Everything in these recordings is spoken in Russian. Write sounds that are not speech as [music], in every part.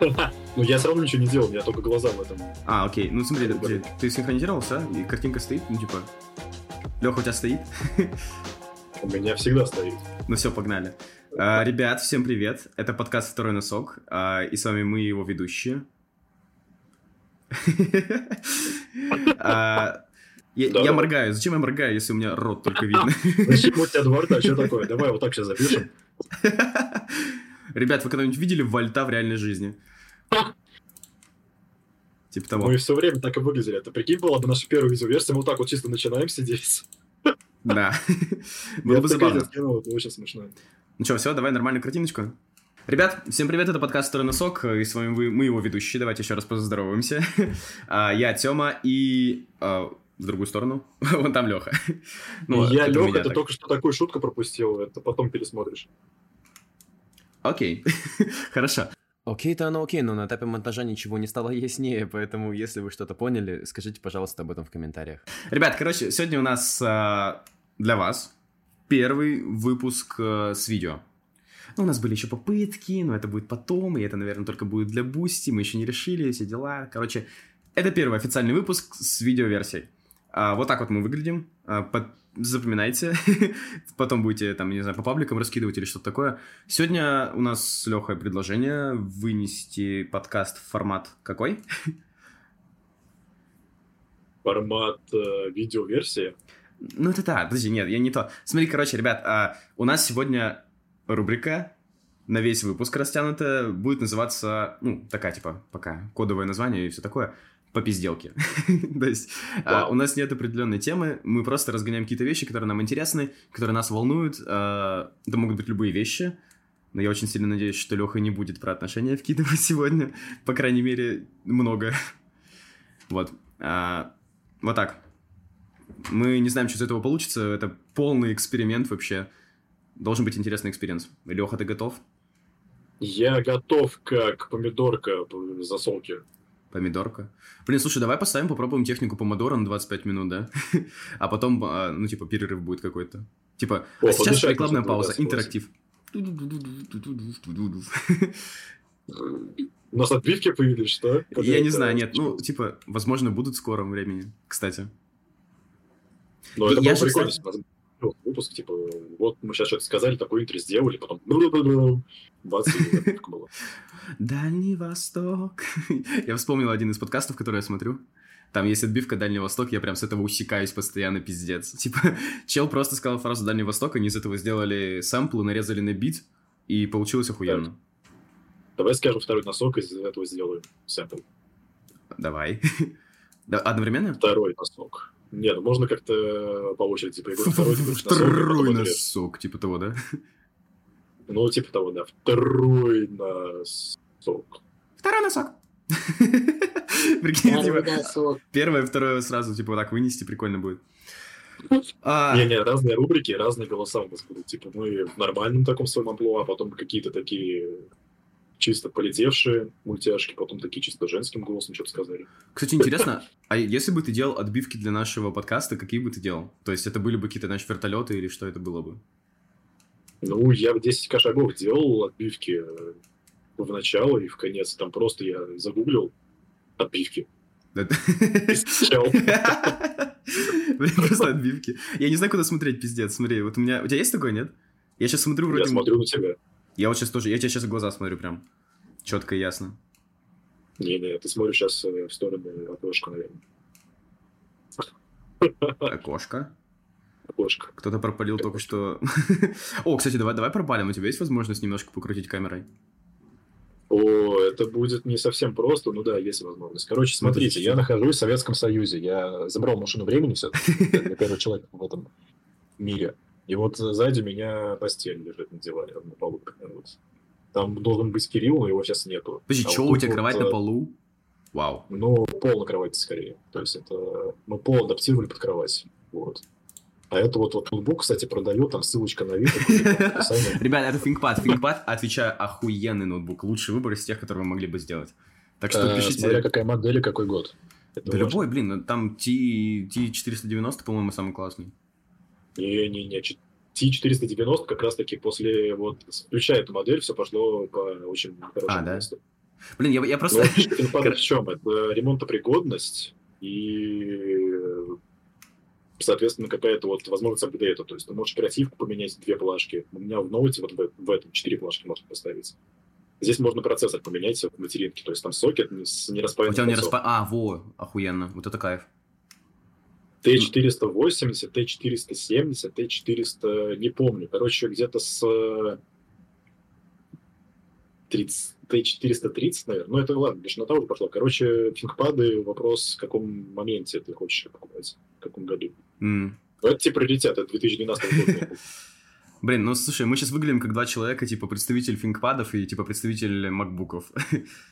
[laughs] Ну, я все равно ничего не делал, меня только глаза в этом. А, окей. Ну, смотри, ты, ты синхронизировался, и картинка стоит, ну, типа... Леха, у тебя стоит? У меня всегда стоит. Ну все, погнали. А, ребят, всем привет. Это подкаст «Второй носок», а, и с вами мы, его ведущие. [laughs] А, я, Да, я моргаю. Зачем я моргаю, если у меня рот только видно? [laughs] Зачем у тебя два рта? Что такое? Давай вот так сейчас запишем. Ребят, вы когда-нибудь видели вольта в реальной жизни? Типа того. Мы все время так и выглядели. Это прикинь, была бы наша первая видеоверсия, мы вот так вот чисто начинаем сидеть. Да. [laughs] Было бы забавно. это очень смешно. Ну что, все, давай нормальную картиночку. Ребят, всем привет, это подкаст «Второй носок», и с вами вы, мы его ведущие, давайте еще раз поздороваемся. [laughs] А, Я Тёма, и а, в другую сторону, [laughs] вон там Леха. [laughs] я, Леха, ты только что такую шутку пропустил, это потом пересмотришь. Окей, [laughs] хорошо. Окей-то оно окей, но на этапе монтажа ничего не стало яснее, поэтому если вы что-то поняли, скажите, пожалуйста, об этом в комментариях. Ребят, короче, сегодня у нас а, для вас первый выпуск а, с видео. Ну, у нас были еще попытки, но это будет потом, и это, наверное, только будет для Boosty, мы еще не решили, все дела. Короче, это первый официальный выпуск с видеоверсией. А, вот так вот мы выглядим. А, под- Запоминайте. [laughs] Потом будете, там, не знаю, по пабликам раскидывать или что-то такое. Сегодня у нас с Лехой предложение вынести подкаст в формат какой? Формат э, видеоверсии. Ну, это да, подожди, нет, я не то. Смотри, короче, ребят, а, у нас сегодня рубрика на весь выпуск растянутая, будет называться, ну, такая, типа, пока кодовое название и все такое, по пизделке. [laughs] То есть а, у нас нет определенной темы, мы просто разгоняем какие-то вещи, которые нам интересны, которые нас волнуют. А, Это могут быть любые вещи, но я очень сильно надеюсь, что Леха не будет про отношения вкидывать [laughs] сегодня, по крайней мере, много. Вот. А, Вот так. Мы не знаем, что из этого получится. Это полный эксперимент вообще. Должен быть интересный experience. Леха, ты готов? Я готов, как помидорка в засолке. Помидорка. Блин, слушай, давай поставим, попробуем технику помодора на 25 минут, да? [laughs] А потом, а, ну, типа, перерыв будет какой-то. Типа, О, а сейчас рекламная пауза, интерактив. У нас отбивки появились, что? Я не знаю, нет, ну, типа, возможно, будут в скором времени, кстати. Но это я было прикольно. кстати- ну, Выпуск, типа, вот мы сейчас что-то сказали, такой интро сделали, потом бац, и была. Дальний Восток. [laughs] Я вспомнил один из подкастов, который я смотрю. Там есть отбивка Дальний Восток, я прям с этого усекаюсь постоянно, пиздец. [laughs] Типа, чел просто сказал фразу Дальний Восток, они из этого сделали сэмплы, нарезали на бит, и получилось охуенно. Давай скажем второй носок, из этого сделаем сэмпл. Давай. [laughs] Да, Одновременно? Второй носок. Не, ну можно как-то по очереди поиграть. [laughs] Второй, ты говоришь, носок, а потом Второй носок, типа того, да? Ну, типа того, да. Второй носок. Второй носок. [laughs] Прикинь, Второй типа, первое, второе сразу, типа, вот так вынести, прикольно будет. А, Не-не, разные рубрики, разные голоса у нас будут. Типа мы в нормальном таком своем амплуа, а потом какие-то такие чисто полетевшие мультяшки, потом такие чисто женским голосом что-то сказали. Кстати, интересно, а если бы ты делал отбивки для нашего подкаста, какие бы ты делал? То есть это были бы какие-то, значит, вертолеты или что это было бы? Ну, я в 10 шагов делал отбивки э, в начало и в конец. Там просто я загуглил отбивки. [laughs] Просто отбивки. Я не знаю, куда смотреть, пиздец. Смотри, вот у меня... У тебя есть такое, нет? Я сейчас смотрю вроде... Я смотрю на тебя. Я вот сейчас тоже... Я тебе сейчас в глаза смотрю прям. Четко и ясно. Не-не, ты смотришь сейчас в сторону окошка, наверное. Окошко. Окошко. Кто-то пропалил только что... [laughs] О, кстати, давай, давай пропалим. У тебя есть возможность немножко покрутить камерой? О, это будет не совсем просто, ну да, есть возможность. Короче, смотрите, чуть-чуть. я нахожусь в Советском Союзе. Я забрал машину времени все Я первый человек в этом мире. И вот сзади меня постель лежит на диване, на полу. Вот. Там должен быть Кирилл, но его сейчас нету. Подожди, А что, вот у тебя кровать э, на полу? Вау. Ну, пол на кровати скорее. То есть это мы пол адаптировали под кровать. Вот. А это вот, вот ноутбук, кстати, продаю, там ссылочка на вид. [laughs] описание. Ребят, это ThinkPad. ThinkPad, отвечаю, охуенный ноутбук. Лучший выбор из тех, которые вы могли бы сделать. Так что Э, пишите... Смотря какая модель и какой год. Да любой, блин, ну, там T, T490, по-моему, самый классный. Не-не-не, T490 как раз-таки после, вот, включая эту модель, все пошло по очень хорошему А, да? месту. Блин, я, я просто... Но ThinkPad в чем? Это ремонтопригодность и, соответственно, какая-то вот возможность апдейта. То есть ты можешь оперативку поменять две плашки. У меня в ноуте вот в, в этом четыре плашки можно поставить. Здесь можно процессор поменять в материнке. То есть там сокет не- с У нераспаянным тебя не распа... А, во, охуенно. Вот это кайф. Т480, Т470, Т400, не помню. Короче, где-то с э, 30, Т430, наверное. Ну, это ладно, лишь на того пошло. Короче, фингпады, вопрос, в каком моменте ты хочешь их покупать, в каком году. М. Ну, это типа приоритет, это 2012 год. [laughs] Блин, ну слушай, мы сейчас выглядим как два человека, типа представитель фингпадов и типа представитель макбуков. [laughs]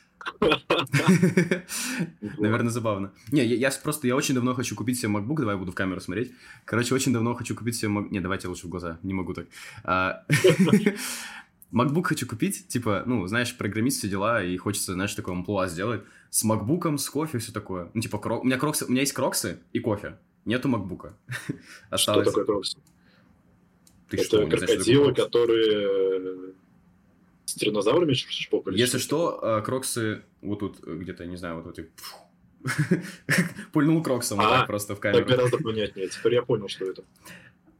Наверное, забавно. Не, я, просто, я очень давно хочу купить себе MacBook, давай я буду в камеру смотреть. Короче, очень давно хочу купить себе Mac... Не, давайте лучше в глаза, не могу так. А, [laughs] MacBook хочу купить, типа, ну, знаешь, программист, все дела, и хочется, знаешь, такое амплуа сделать. С MacBook, с кофе, все такое. Ну, типа, кро- у меня кроксы, у меня есть кроксы и кофе. Нету MacBook. [laughs] Что Осталось... такое крокс? Ты что, Это знаешь, что крокодилы, кроксы? которые с тиранозаврами шпокали? Если что, э, кроксы вот тут э, где-то, не знаю, вот тут [laughs] пульнул кроксом вот А, просто в Так камеру. гораздо понятнее. Теперь я понял, что это.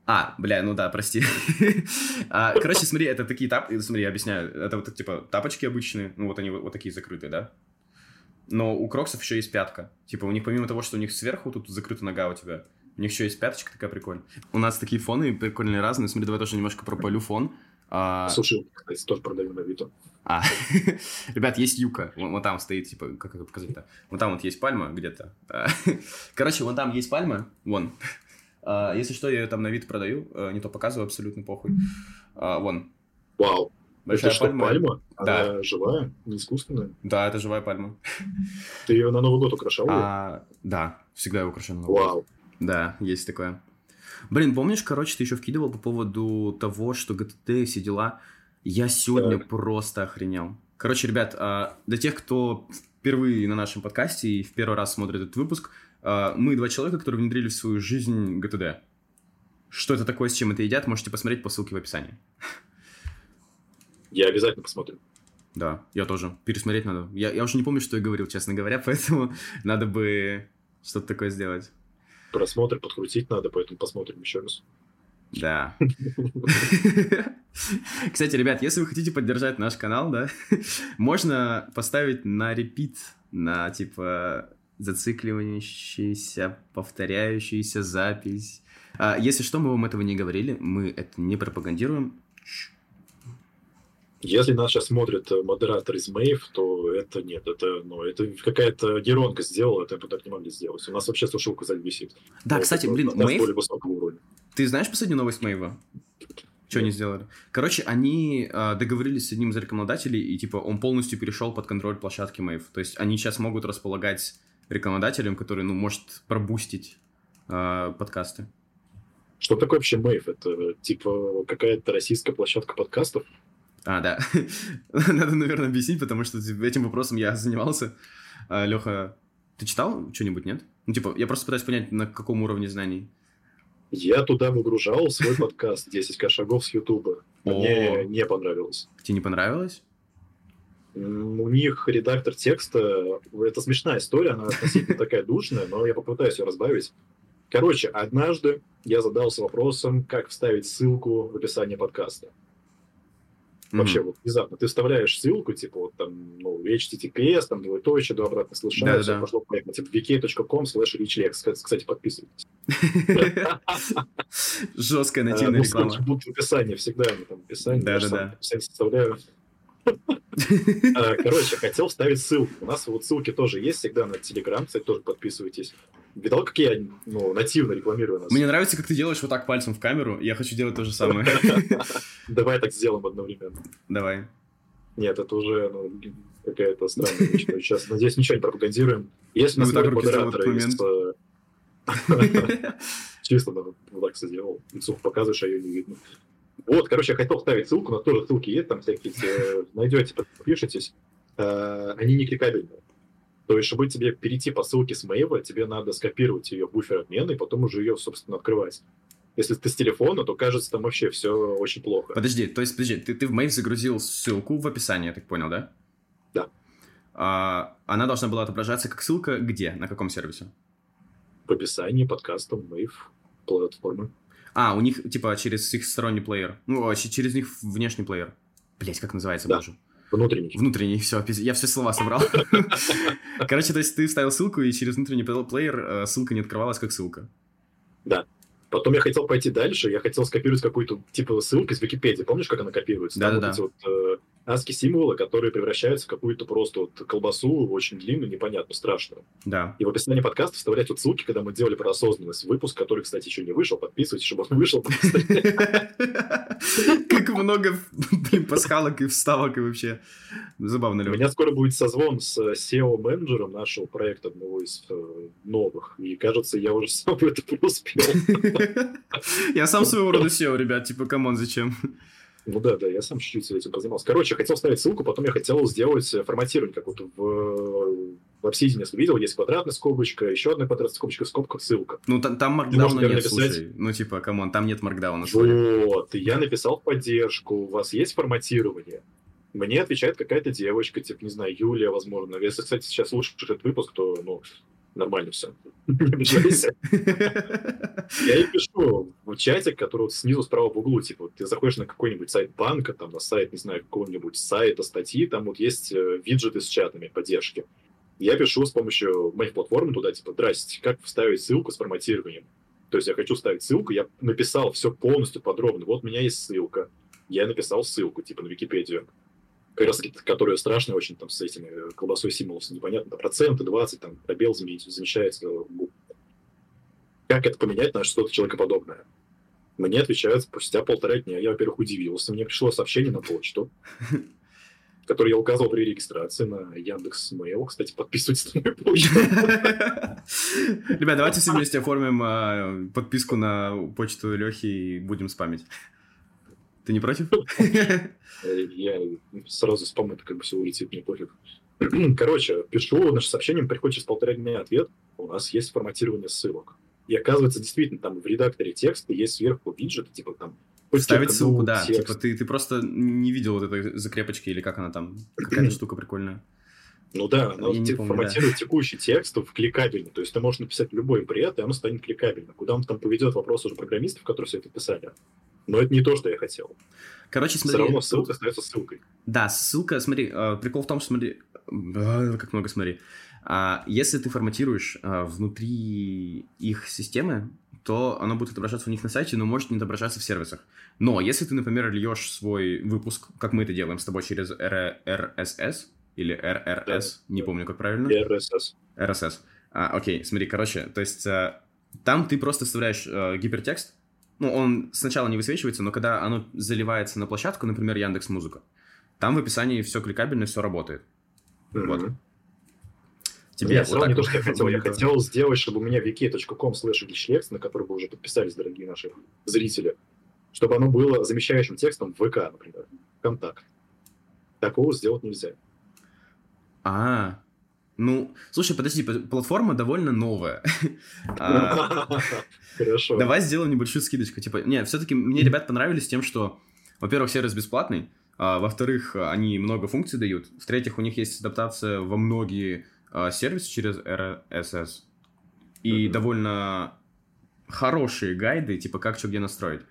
А, бля, ну да, прости. [laughs] А, Короче, смотри, это такие тап... Смотри, я объясняю. Это вот типа тапочки обычные, ну вот они вот вот такие закрытые, да? Но у кроксов еще есть пятка. Типа у них помимо того, что у них сверху тут закрыта нога у тебя, у них еще есть пяточка такая прикольная. У нас такие фоны прикольные разные. Смотри, давай тоже немножко пропалю фон. А, Слушай, кстати, тоже продаю на Авито. А, [laughs] ребят, есть юка. Вон, вон там стоит, типа, как это показать-то? Вон там вот есть пальма где-то. А, [laughs] Короче, вон там есть пальма. Вон. А, Если что, я ее там на вид продаю. а, Не то показываю, абсолютно похуй. А, Вон. Вау. Большая это что, пальма. пальма? Да. Она живая, не искусственная? Да, это живая пальма. Ты ее на Новый год украшал? А, да, всегда я украшен. на Новый год. Вау. Да, есть такое. Блин, помнишь, короче, ты еще вкидывал по поводу того, что GTT и все дела? Я сегодня Так. просто охренел. Короче, ребят, а, для тех, кто впервые на нашем подкасте и в первый раз смотрит этот выпуск, а, мы два человека, которые внедрили в свою жизнь GTD. Что это такое, с чем это едят, можете посмотреть по ссылке в описании. Я обязательно посмотрю. Да, я тоже. Пересмотреть надо. Я, я уже не помню, что я говорил, честно говоря, [laughs] поэтому надо бы что-то такое сделать. Просмотр подкрутить надо, поэтому посмотрим еще раз. Да. [laughs] Кстати, ребят, если вы хотите поддержать наш канал, да, [laughs] можно поставить на репит, на типа зацикливающаяся, повторяющаяся запись. А, если что, мы вам этого не говорили, мы это не пропагандируем. Если нас сейчас смотрит э, модератор из Мэйв, то это нет, это, ну, это какая-то нейронка сделала, это так не могли сделать. У нас вообще сушилка сзади висит. Да, Вот кстати, это блин, Мэйв, уровня. ты знаешь последнюю новость Мэйва? Что они сделали? Короче, они а, договорились с одним из рекламодателей, и типа он полностью перешел под контроль площадки Мэйв. То есть они сейчас могут располагать рекламодателем, который, ну, может пробустить а, подкасты. Что такое вообще Мэйв? Это типа какая-то российская площадка подкастов? А, да. [laughs] Надо, наверное, объяснить, потому что типа, этим вопросом я занимался. А, Леха, ты читал что-нибудь, нет? Ну, типа, я просто пытаюсь понять, на каком уровне знаний. Я туда выгружал свой подкаст «10к шагов с Ютуба». Мне не понравилось. Тебе не понравилось? У них редактор текста, это смешная история, она относительно такая душная, но я попытаюсь ее разбавить. Короче, однажды я задался вопросом, как вставить ссылку в описание подкаста. Вообще, Мгм. вот внезапно ты вставляешь ссылку, типа, вот там, ну, HTTPS, там, двоеточие, до обратно слышания, Да-да-да. все пошло поехало, типа, vk.com slash richlex. Кстати, подписывайтесь. [laughs] Жесткая нативная ну, реклама. будут в описании, всегда они там в описании. Да, я же да, сам да. всем составляю. А, [laughs] Короче, хотел вставить ссылку. У нас вот ссылки тоже есть всегда на Телеграм, кстати, тоже подписывайтесь. Видал, как я ну, нативно рекламирую нас? Мне нравится, как ты делаешь вот так пальцем в камеру. Я хочу делать то же самое. [laughs] Давай так сделаем одновременно. Давай. Нет, это уже ну, какая-то странная вещь. Мы сейчас, надеюсь, ничего не пропагандируем. Если Ну, нас сделал в модераторы э, [laughs] Чисто ну, вот так сделал. Лицо показываешь, а ее не видно. Вот, короче, я хотел вставить ссылку, на тоже ссылки есть, там всякие эти, [laughs] найдете, подпишитесь. Э, Они не кликабельные. То есть, чтобы тебе перейти по ссылке с Мэйва, тебе надо скопировать ее в буфер обмена и потом уже ее, собственно, открывать. Если ты с телефона, то кажется, там вообще все очень плохо. Подожди, то есть, подожди, ты, ты в Mail загрузил ссылку в описании, я так понял, да? Да. А, она должна была отображаться как ссылка где? На каком сервисе? В описании подкаста Wave платформы. А, у них, типа, через их сторонний плеер. Ну, а, через них внешний плеер. Блять, как называется, Да. боже? Внутренний. Внутренний, все, я все слова собрал. [laughs] Короче, то есть ты вставил ссылку, и через внутренний пл- плеер э, ссылка не открывалась как ссылка. Потом я хотел пойти дальше, я хотел скопировать какую-то типа ссылку из Википедии. Помнишь, как она копируется? Да-да-да. вот эти вот э, ASCII символы, которые превращаются в какую-то просто вот колбасу, очень длинную, непонятную, страшную. Да. И в описании подкаста вставлять вот ссылки, когда мы делали про осознанность. Выпуск, который, кстати, еще не вышел. Подписывайтесь, чтобы он вышел. [laughs] Как много, пасхалок и вставок и вообще. Забавно, У меня скоро будет созвон с э, SEO-менеджером нашего проекта, одного из э, новых. И, кажется, я уже [laughs] сам это преуспел. [laughs] Я сам своего рода SEO, ребят, типа, come on, зачем? Ну да, да, я сам чуть-чуть этим позанимался. Короче, хотел ставить ссылку, потом я хотел сделать э, форматирование, как вот в, в Obsidian, если видел, есть квадратная скобочка, еще одна квадратная скобочка, скобка, ссылка. Ну, та- там можешь, markdown а нет, написать- слушай. Ну, типа, come on, там нет markdown а. Вот, и я написал в поддержку, у вас есть форматирование? Мне отвечает какая-то девочка, типа, не знаю, Юлия, возможно. Если, кстати, сейчас слушаешь этот выпуск, то, ну, нормально все. Не обижайся. Я ей пишу в чатик, который вот снизу справа в углу, типа, вот ты заходишь на какой-нибудь сайт банка, там, на сайт, не знаю, какого-нибудь сайта, статьи, там вот есть э, виджеты с чатами поддержки. Я пишу с помощью моих платформ туда, типа, здрасте, как вставить ссылку с форматированием? То есть я хочу ставить ссылку, я написал все полностью подробно. Вот у меня есть ссылка. Я написал ссылку, типа, на Википедию. Как раз таки, которая страшная очень там с этими э, колбасой символов, непонятно, проценты, 20, там, пробел заме- замещается. э. Как это поменять на что-то человекоподобное? Мне отвечают спустя полтора дня. Я, во-первых, удивился. Мне пришло сообщение на почту, [laughs] которое я указывал при регистрации на Яндекс Mail. Кстати, подписывайтесь на мою почту. [laughs] Ребят, давайте все вместе оформим а, подписку на почту Лехи и будем спамить. Ты не против? Я сразу спам, это как бы все улетит, мне пофиг. Короче, пишу, наше сообщение, приходит через полтора дня ответ. У нас есть форматирование ссылок. И оказывается, действительно, там в редакторе текста есть сверху виджет, типа там... Ставить ссылку, да. текст. Типа ты, ты просто не видел вот этой закрепочки или как она там. Какая-то штука прикольная. Ну да, она те- помню, форматирует текущий текст в кликабельно. То есть ты можешь написать любой бред, и оно станет кликабельно. Куда он там поведет, вопрос уже программистов, которые все это писали. Но это не то, что я хотел. Короче, Все смотри. равно тут- ссылка остается ссылкой. Да, ссылка, смотри, э, прикол в том, что смотри, а, как много смотри. А, Если ты форматируешь а, внутри их системы, то оно будет отображаться у них на сайте, но может не отображаться в сервисах. Но если ты, например, льешь свой выпуск, как мы это делаем с тобой через RSS или RRS, не да. помню, как правильно. RSS. RSS. А, окей, смотри, короче, то есть э, там ты просто вставляешь э, гипертекст, ну, он сначала не высвечивается, но когда оно заливается на площадку, например, Яндекс Музыка, там в описании все кликабельно, все работает. Вот. Мгм. Тебе я вот так не то, вот что я хотел. Я хотел сделать, чтобы у меня wiki.com slash на который бы уже подписались дорогие наши зрители, чтобы оно было замещающим текстом в ВК, например, контакт. Такого сделать нельзя. А, ну, слушай, подожди, платформа довольно новая. [laughs] А, Хорошо. Давай сделаем небольшую скидочку. Типа, не, все-таки мне ребят понравились тем, что, во-первых, сервис бесплатный, а, во-вторых, они много функций дают, в-третьих, у них есть адаптация во многие а, сервисы через RSS и довольно хорошие гайды, типа как что где настроить.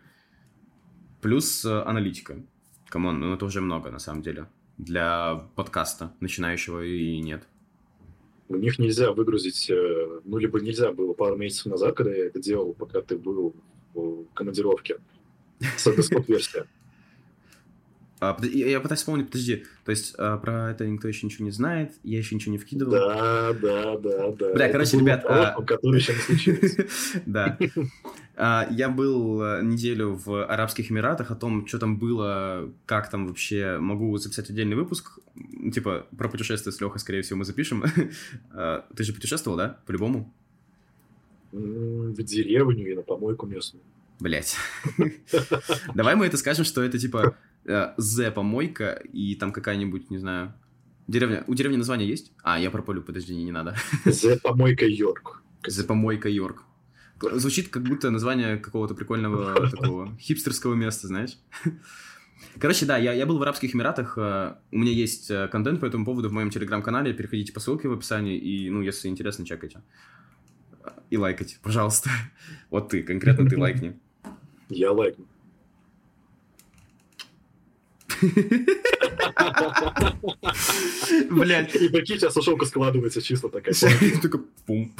Плюс э, аналитика. Come on, ну это уже много на самом деле. Для подкаста, начинающего и нет. У них нельзя выгрузить, э, ну, либо нельзя было пару месяцев назад, когда я это делал, пока ты был в командировке, с десктоп-версия. А, я, пытаюсь вспомнить, подожди. То есть а, про это никто еще ничего не знает, я еще ничего не вкидывал. Да, да, да, да. Бля, Это короче, ребят, вопрос, а- который не случился. [laughs] Да. А, Я был э, неделю в Арабских Эмиратах, о том, что там было, как там вообще. Могу записать отдельный выпуск. Типа, про путешествие с Лехой, скорее всего, мы запишем. [laughs] А, Ты же путешествовал, да? По-любому? В деревню и на помойку местную. Блять. [laughs] Давай мы это скажем, что это типа З-помойка и там какая-нибудь, не знаю... Деревня. У деревни название есть? А, я пропалю, подожди, не, надо. [laughs] За помойка Йорк. З-помойка Йорк. Звучит как будто название какого-то прикольного [laughs] такого хипстерского места, знаешь? Короче, да, я, я был в Арабских Эмиратах, э, у меня есть э, контент по этому поводу в моем телеграм-канале, переходите по ссылке в описании, и, ну, если интересно, чекайте. И лайкайте, пожалуйста. [laughs] Вот ты, конкретно ты лайкни. Я лайкну. Блядь. И прикинь, сейчас сушилка складывается чисто такая. Только пум.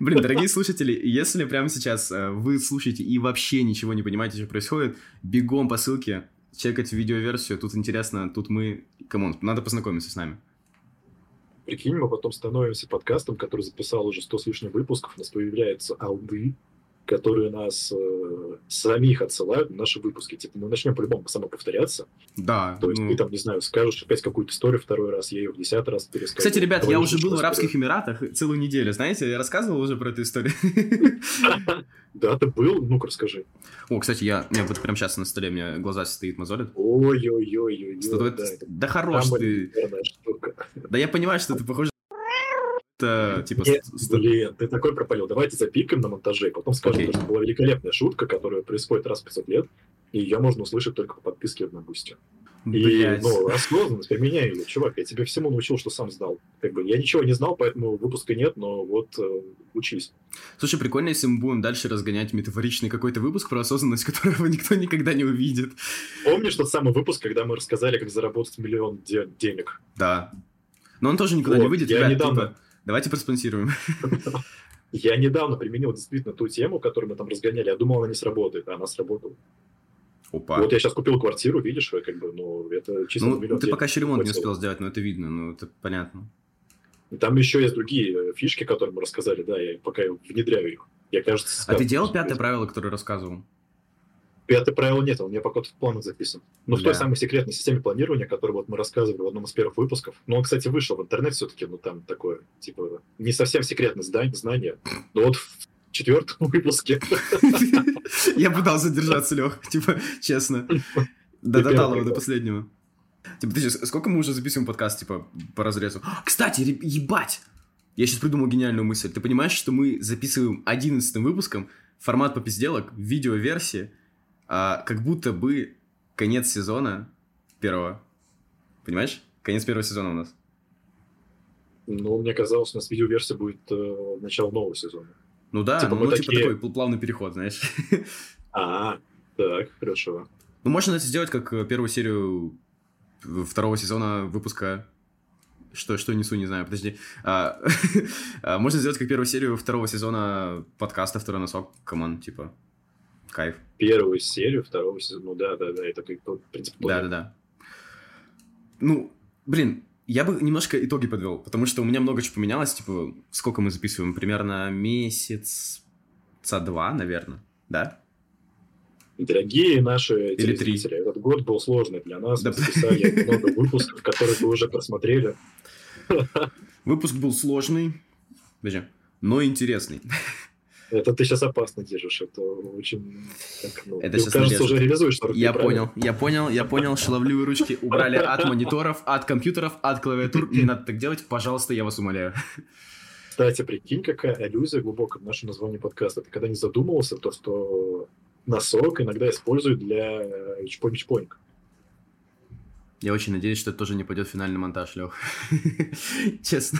Блин, дорогие слушатели, если прямо сейчас э, вы слушаете и вообще ничего не понимаете, что происходит, бегом по ссылке, чекать видеоверсию, тут интересно, тут мы... Come on, надо познакомиться с нами. Прикинь, мы потом становимся подкастом, который записал уже 100 с лишним выпусков, у нас появляются олды, которые нас э, самих отсылают на наши выпуски. Типа мы начнем по-любому повторяться. Да. То есть ну... ты там, не знаю, скажешь опять какую-то историю второй раз, я ее в десятый раз перескажу. Кстати, ребят, я уже был в Арабских Эмиратах целую неделю, знаете, я рассказывал уже про эту историю. [laughs] Да, ты был? Ну-ка, расскажи. О, кстати, я, меня вот прямо сейчас на столе, у меня глаза стоит мозолит. Ой-ой-ой-ой. Да, да хорош ты. Да я понимаю, что ты похож это типа... Нет, блин, ты такой пропалил. Давайте запикаем на монтаже, потом скажем, okay. что была великолепная шутка, которая происходит раз в 500 лет, и ее можно услышать только по подписке на Boosty. И, ну, осознанность, применяй ее, чувак, я тебе всему научил, что сам знал. Как бы, я ничего не знал, поэтому выпуска нет, но вот э, учись. Слушай, прикольно, если мы будем дальше разгонять метафоричный какой-то выпуск про осознанность, [laughs] которого никто никогда не увидит. Помнишь тот самый выпуск, когда мы рассказали, как заработать миллион де- денег? Да. Но он тоже никуда вот, не выйдет, я ребят, недавно... типа, Давайте проспонсируем. [laughs] Я недавно применил действительно ту тему, которую мы там разгоняли. Я думал, она не сработает, а она сработала. Опа. Вот я сейчас купил квартиру, видишь, как бы, ну, это чисто ну, ты пока еще ремонт не успел сделать, но это видно, ну, это понятно. Там еще есть другие э, фишки, которые мы рассказали, да, я пока внедряю их. Я, кажется, а ты делал пятое правило, которое рассказывал? Пятое правило нет, он у меня пока в планах записан. Но да. в той самой секретной системе планирования, которую вот мы рассказывали в одном из первых выпусков, ну, он, кстати, вышел в интернет все-таки, ну, там такое, типа, не совсем секретное здание, знание, но вот в четвертом [laughs] выпуске. [laughs] Я пытался задержаться, Лех, [laughs] типа, честно. До его, до последнего. Типа, ты сколько мы уже записываем подкаст, типа, по разрезу? Кстати, ебать! Я сейчас придумал гениальную мысль. Ты понимаешь, что мы записываем одиннадцатым выпуском формат попизделок в видеоверсии, а, как будто бы конец сезона первого. Понимаешь? Конец первого сезона у нас. Ну, мне казалось, у нас видеоверсия будет э, начало нового сезона. Ну да, типа, ну, ну типа такие... такой плавный переход, знаешь. [laughs] А, так, хорошо. Ну, можно это сделать как э, первую серию второго сезона выпуска что, что несу, не знаю, подожди. А, [laughs] а, можно сделать как первую серию второго сезона подкаста «Второй носок». Come on, типа, Кайф. Первую серию второго сезона. Ну да, да, да, это как в принципе. Да, да, да. Ну, блин, я бы немножко итоги подвел, потому что у меня много чего поменялось. Типа, сколько мы записываем? Примерно месяц два, наверное, да? Дорогие наши Или три. этот год был сложный для нас. Да. Мы записали много выпусков, которые вы уже просмотрели. Выпуск был сложный, но интересный. Это ты сейчас опасно держишь, это очень... Так, ну, это сейчас кажется, уже реализуешь. Я понял, я понял, я понял, шаловливые ручки убрали от мониторов, от компьютеров, от клавиатур. Не надо так делать, пожалуйста, я вас умоляю. Кстати, прикинь, какая аллюзия глубокая в нашем названии подкаста. Ты когда не задумывался, то, что носок иногда используют для чпонь-чпоньк. Я очень надеюсь, что это тоже не пойдет в финальный монтаж, Лех. [laughs] Честно.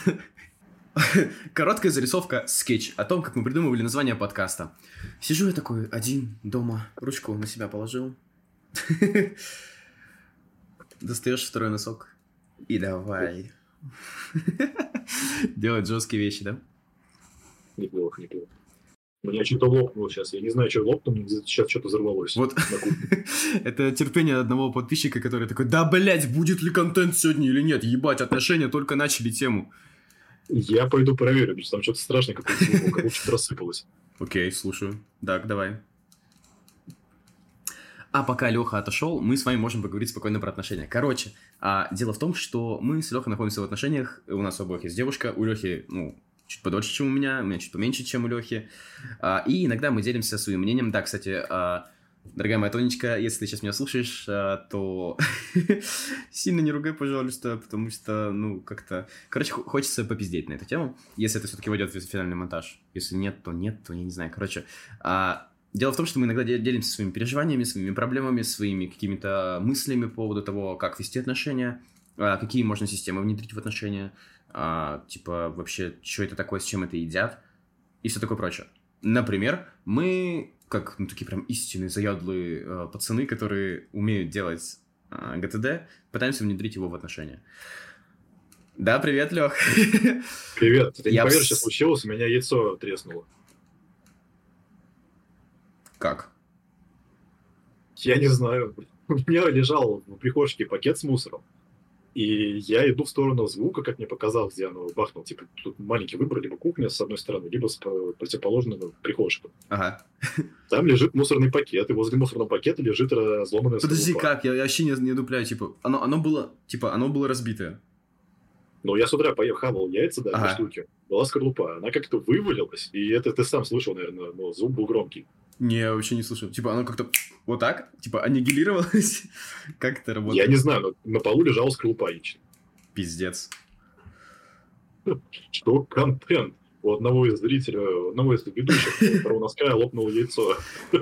[laughs] Короткая зарисовка скетч о том, как мы придумывали название подкаста. Сижу я такой один дома, ручку на себя положил. [laughs] Достаешь второй носок и давай. [laughs] Делать жесткие вещи, да? Неплохо, неплохо. У меня что-то лопнуло сейчас. Я не знаю, что лопнуло, сейчас что-то взорвалось. Вот. Это терпение одного подписчика, который такой, да, блять, будет ли контент сегодня или нет? Ебать, отношения только начали тему. Я пойду проверю, потому что там что-то страшное какое-то звук, как будто рассыпалось. [laughs] Окей, слушаю. Так, давай. А пока Леха отошел, мы с вами можем поговорить спокойно про отношения. Короче, а, дело в том, что мы с Лехой находимся в отношениях, у нас обоих есть девушка, у Лехи, ну, чуть подольше, чем у меня, у меня чуть поменьше, чем у Лехи. А, и иногда мы делимся своим мнением. Да, кстати, а, Дорогая моя Тонечка, если ты сейчас меня слушаешь, э, то [laughs] сильно не ругай, пожалуйста, потому что, ну, как-то... Короче, хочется попиздеть на эту тему, если это все-таки войдет в финальный монтаж. Если нет, то нет, то я не знаю. Короче, а, дело в том, что мы иногда делимся своими переживаниями, своими проблемами, своими какими-то мыслями по поводу того, как вести отношения, а, какие можно системы внедрить в отношения, а, типа, вообще, что это такое, с чем это едят, и все такое прочее. Например, мы как ну, такие прям истинные заядлые э, пацаны, которые умеют делать э, ГТД, пытаемся внедрить его в отношения. Да, привет, Лех. [laughs] Привет. Ты не Я поверишь, что случилось, у меня яйцо треснуло. Как? Я не знаю. [laughs] У меня лежал в прихожке пакет с мусором. И я иду в сторону звука, как мне показалось, где оно бахнуло. Типа, тут маленький выбор, либо кухня с одной стороны, либо с противоположной прихожкой. Ага. Там лежит мусорный пакет, и возле мусорного пакета лежит разломанная Подожди, скорлупа. как? Я, я вообще не, не дупляю, типа, оно, оно было, типа, оно было разбитое. Ну, я с утра поехал, яйца, да, ага. штуки. Была скорлупа, она как-то вывалилась, и это ты сам слышал, наверное, но звук был громкий. Не, я вообще не слышал. Типа, оно как-то вот так, типа, аннигилировалось. [laughs] как это работает? Я не знаю, но на полу лежал скорлупа лично. Пиздец. [laughs] Что контент? У одного из зрителей, у одного из ведущих, которого носка лопнуло яйцо. [laughs]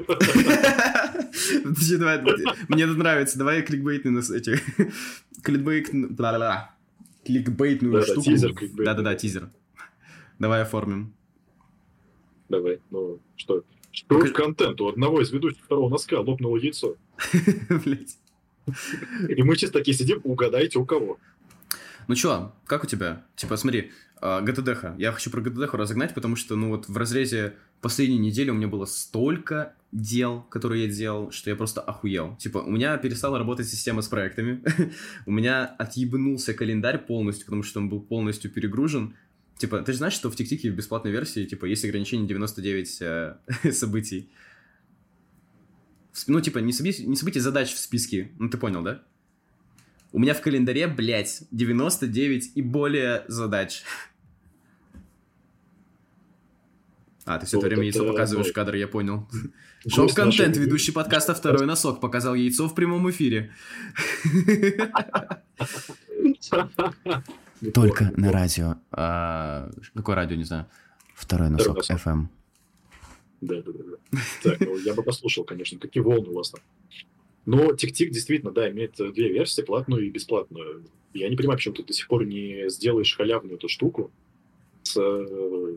Мне это нравится. Давай кликбейтный нас эти... Кликбейт... Кликбейтную штуку. Да-да-да, тизер. Давай оформим. Давай, ну что, что Покажи... контент? У одного из ведущих второго носка лопнуло яйцо. [laughs] Блять. И мы сейчас такие сидим, угадайте у кого. Ну чё, как у тебя? Типа, смотри, ГТДХ. Я хочу про ГТДХ разогнать, потому что, ну вот, в разрезе последней недели у меня было столько дел, которые я делал, что я просто охуел. Типа, у меня перестала работать система с проектами. [laughs] у меня отъебнулся календарь полностью, потому что он был полностью перегружен. Типа, ты же знаешь, что в ТикТике в бесплатной версии, типа, есть ограничение 99 э, [laughs] событий. Ну, типа, не, события, не события задач в списке. Ну, ты понял, да? У меня в календаре, блядь, 99 и более задач. [laughs] А, ты все это время яйцо показываешь в кадр, я понял. Шоу-контент, ведущий подкаста «Второй носок» показал яйцо в прямом эфире. [laughs] Только на радио. А, какое радио, не знаю. Второй носок, FM. Да, да, да. Так, ну, я бы послушал, конечно, какие волны у вас там. Но Тик-Тик действительно, да, имеет две версии, платную и бесплатную. Я не понимаю, почему ты до сих пор не сделаешь халявную эту штуку с э,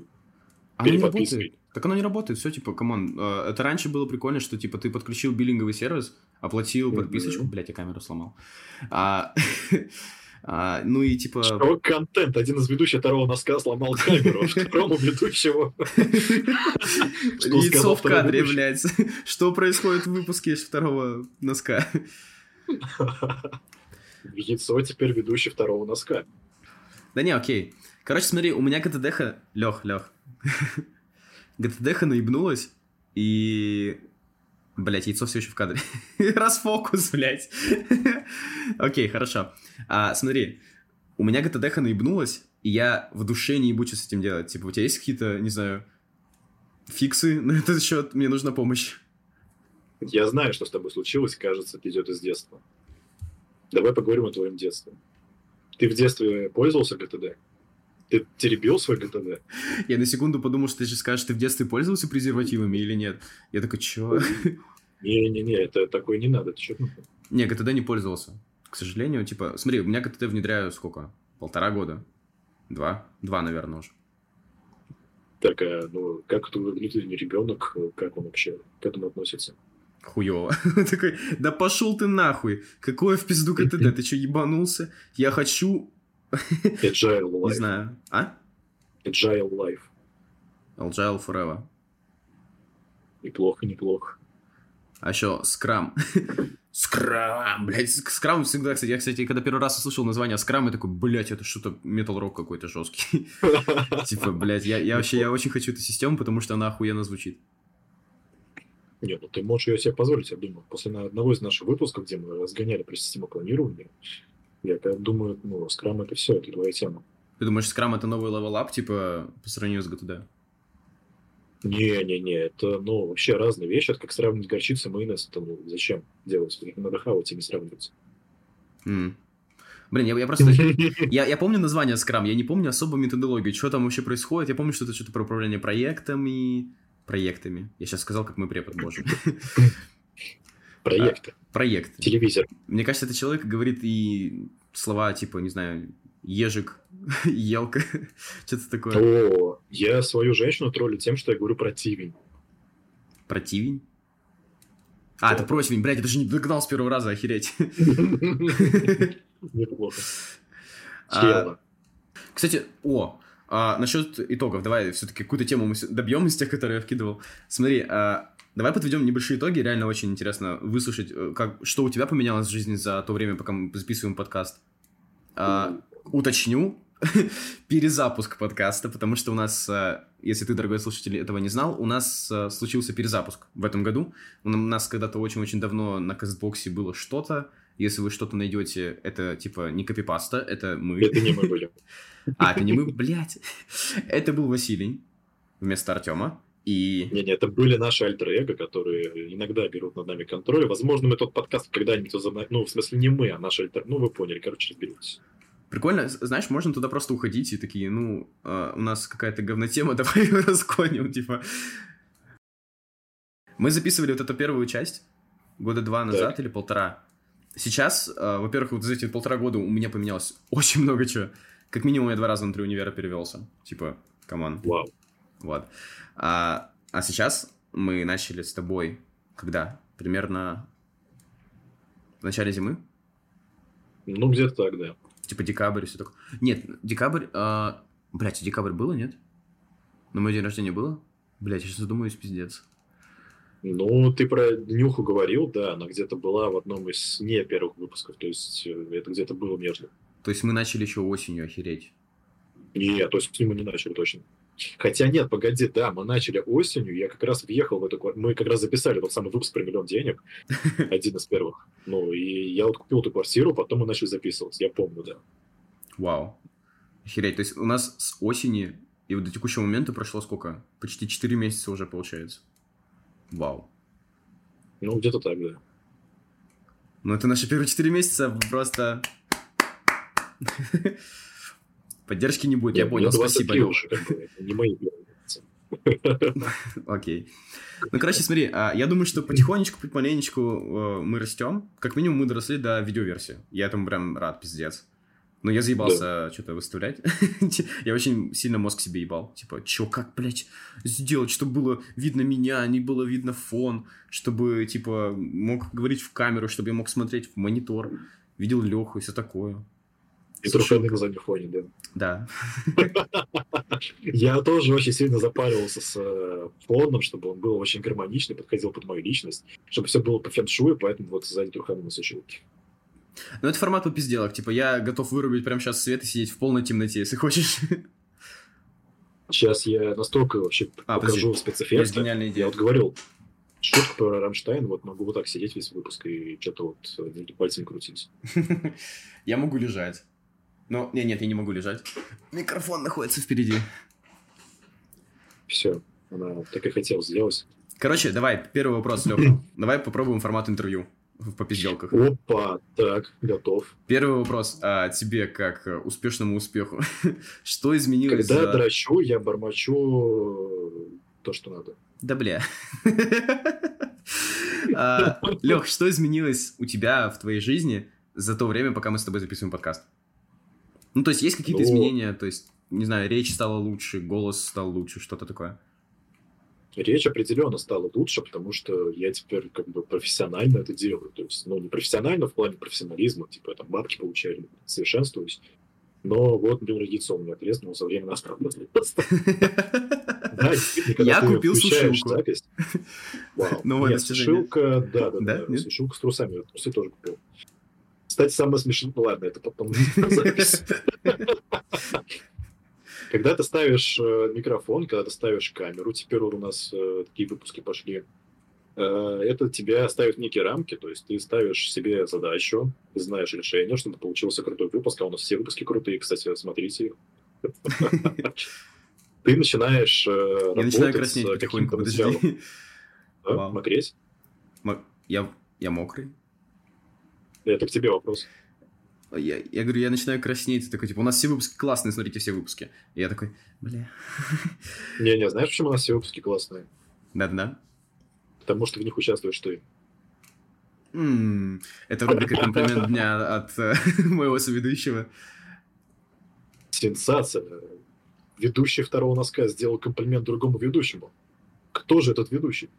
работает. Так оно не работает, все, типа, come on. Э, это раньше было прикольно, что, типа, ты подключил биллинговый сервис, оплатил подписочку, mm-hmm. блядь, я камеру сломал. А, [laughs] А, ну и типа... Что контент? Один из ведущих второго носка сломал камеру, [laughs] второму ведущему. Яйцо в кадре, блядь. [laughs] Что происходит в выпуске из второго носка? [laughs] Яйцо теперь ведущий второго носка. Да не, окей. Короче, смотри, у меня ГТДХ... Лех, Лех. ГТДХ наебнулась, и Блять, яйцо все еще в кадре. [laughs] Расфокус, блять. [laughs] Окей, хорошо. А, смотри, у меня ГТДХ наебнулась, и я в душе не ебучу с этим делать. Типа, у тебя есть какие-то, не знаю, фиксы [laughs] на этот счет? Мне нужна помощь. Я знаю, что с тобой случилось, кажется, это идет из детства. Давай поговорим о твоем детстве. Ты в детстве пользовался ГТД? Ты теребил свой ГТД? Я на секунду подумал, что ты же скажешь, ты в детстве пользовался презервативами или нет. Я такой, чё? Не-не-не, это такое не надо, ты чё? Не, ГТД не пользовался. К сожалению, типа, смотри, у меня ГТД внедряю сколько? Полтора года? Два? Два, наверное, уже. Так, а, ну, как твой внутренний ребенок, как он вообще к этому относится? Хуёво. [laughs] такой, да пошел ты нахуй. Какое в пизду ГТД? Ты что, ебанулся? Я хочу [laughs] Agile Life. Не знаю. А? Agile Life. Agile Forever. Неплохо, неплохо. А еще Scrum. [laughs] Скрам, блядь, скрам всегда, кстати, я, кстати, когда первый раз услышал название скрам, я такой, блядь, это что-то метал-рок какой-то жесткий. [laughs] Типа, блядь, я, я вообще, я очень хочу эту систему, потому что она охуенно звучит. Нет, ну ты можешь ее себе позволить, я думаю. После одного из наших выпусков, где мы разгоняли про систему планирования, я думаю, ну, Scrum это все, это твоя тема. Ты думаешь, Scrum это новый level up, типа, по сравнению с GTD? Не-не-не, это, ну, вообще разные вещи. Это как сравнивать горчицу и майонез. Это, ну, зачем делать? Их надо хавать и не сравнивать. М. Блин, я, я просто... [laughs] Я, я помню название Scrum, я не помню особо методологию, что там вообще происходит. Я помню, что это что-то про управление проектами. Проектами. Я сейчас сказал, как мы препод, боже. [laughs] Проекты. Проект. Телевизор. Мне кажется, этот человек говорит и слова типа, не знаю, ежик, [laughs] елка, [laughs] что-то такое. О, я свою женщину троллю тем, что я говорю противень. Противень? А, это противень, блядь, я даже не догнал с первого раза, охереть. [laughs] Неплохо. А. Кстати, о, а, насчет итогов, давай все-таки какую-то тему мы добьем из тех, которые я вкидывал. Смотри, а, давай подведем небольшие итоги, реально очень интересно выслушать, э, как, что у тебя поменялось в жизни за то время, пока мы записываем подкаст. А, уточню, [laughs] перезапуск подкаста, потому что у нас, э, если ты, дорогой слушатель, этого не знал, у нас э, случился перезапуск в этом году. У нас когда-то очень-очень давно на Кастбоксе было что-то. Если вы что-то найдете, это типа не копипаста, это мы. Это не мы были. [laughs] А, это не мы, блядь. [laughs] Это был Василий вместо Артема. И... Не-не, это были наши альтер-эго, которые иногда берут над нами контроль. Возможно, мы тот подкаст когда-нибудь возобновим. Ну, в смысле, не мы, а наши альтер... Ну, вы поняли, короче, разберетесь. Прикольно, знаешь, можно туда просто уходить и такие, ну, э, у нас какая-то говнотема, [laughs] давай ее разгоним, типа. Мы записывали вот эту первую часть года два назад или полтора. Сейчас, э, во-первых, вот за эти полтора года у меня поменялось очень много чего. Как минимум я два раза внутри универа перевелся. Типа, come on. Вау. Вот. А, а сейчас мы начали с тобой, когда? Примерно в начале зимы? Ну, где-то так, да. Типа декабрь и все такое. Нет, декабрь... А... Блять, декабрь было, нет? На мой день рождения было? Блять, я сейчас задумаюсь, пиздец. Ну, ты про Днюху говорил, да, она где-то была в одном из не первых выпусков, то есть э, это где-то было между. То есть мы начали еще осенью охереть. Нет, то есть мы не начали точно. Хотя нет, погоди, да, мы начали осенью, я как раз въехал в эту квартиру, мы как раз записали тот самый выпуск про миллион денег, [laughs] один из первых. Ну, и я вот купил эту квартиру, потом мы начали записываться, я помню, да. Вау. Охереть. То есть у нас с осени и вот до текущего момента прошло сколько? Почти 4 месяца уже получается. Вау. Ну, где-то так, да. Ну, это наши первые 4 месяца просто... [laughs] Поддержки не будет, я Нет, понял, спасибо. 23 Лёх. уже, как бы, это не мои. [laughs] Окей. Ну, короче, смотри, а, я думаю, что потихонечку, помаленечку э, мы растем. Как минимум мы доросли до видеоверсии. Я этому прям рад, пиздец. Но я заебался что-то выставлять. [laughs] я очень сильно мозг себе ебал. Типа, чё, как, блядь, сделать, чтобы было видно меня, не было видно фон, чтобы, типа, мог говорить в камеру, чтобы я мог смотреть в монитор, видел Леху и все такое. И на заднем фоне, да. Да. Я тоже очень сильно запаривался с э, фоном, чтобы он был очень гармоничный, подходил под мою личность, чтобы все было по фэншую, поэтому вот сзади труханы на сушилке. Ну, это формат попизделок. Типа, я готов вырубить прямо сейчас свет и сидеть в полной темноте, если хочешь. Сейчас я настолько вообще А, покажу Есть спецэффекты. гениальная Я идея. вот говорил, шутка про Рамштайн, вот могу вот так сидеть весь выпуск и что-то вот э, пальцами крутить. [laughs] Я могу лежать. Но, не, нет, я не могу лежать. Микрофон находится впереди. Все, она так и хотела сделать. Короче, давай, первый вопрос, Леха. [clears throat] Давай попробуем формат интервью в попизделках. Опа, так, готов. Первый вопрос а, тебе, как успешному успеху. [laughs] Что изменилось Когда за- дрочу, я бормочу э, то, что надо. Да бля. [laughs] Лех, что изменилось у тебя в твоей жизни за то время, пока мы с тобой записываем подкаст? Ну, то есть, есть какие-то Ну- изменения? То есть, не знаю, речь стала лучше, голос стал лучше, что-то такое? Речь определенно стала лучше, потому что я теперь как бы профессионально это делаю. То есть, ну, не профессионально в плане профессионализма, типа, я там бабки получаю, совершенствуюсь. Но вот, например, яйцо у меня треснуло за время нас Да, Я купил сушилку. запись- Вау. [laughs] Нет, достижение. сушилка, да, да, Да? сушилка с трусами, трусы тоже купил. Кстати, самое смешное, ну ладно, это потом [laughs] запись. Когда ты ставишь э, микрофон, когда ты ставишь камеру, теперь у нас э, такие выпуски пошли, э, это тебя ставит некие рамки, то есть ты ставишь себе задачу, ты знаешь решение, чтобы получился крутой выпуск, а у нас все выпуски крутые, кстати, смотрите их. [laughs] ты начинаешь Я начинаю краснеть потихоньку, подожди. Мокреть? [laughs] Мо- Я, я мокрый? Это к тебе вопрос. Я, я говорю, я начинаю краснеть, ты такой, типа, у нас все выпуски классные, смотрите все выпуски. И я такой, бля, Не-не, знаешь, почему у нас все выпуски классные? да-да. Потому что в них участвуешь ты. Это рубрика «Комплимент дня» от э, [laughs] моего соведущего. Сенсация. Ведущий второго носка сделал комплимент другому ведущему. Кто же этот ведущий?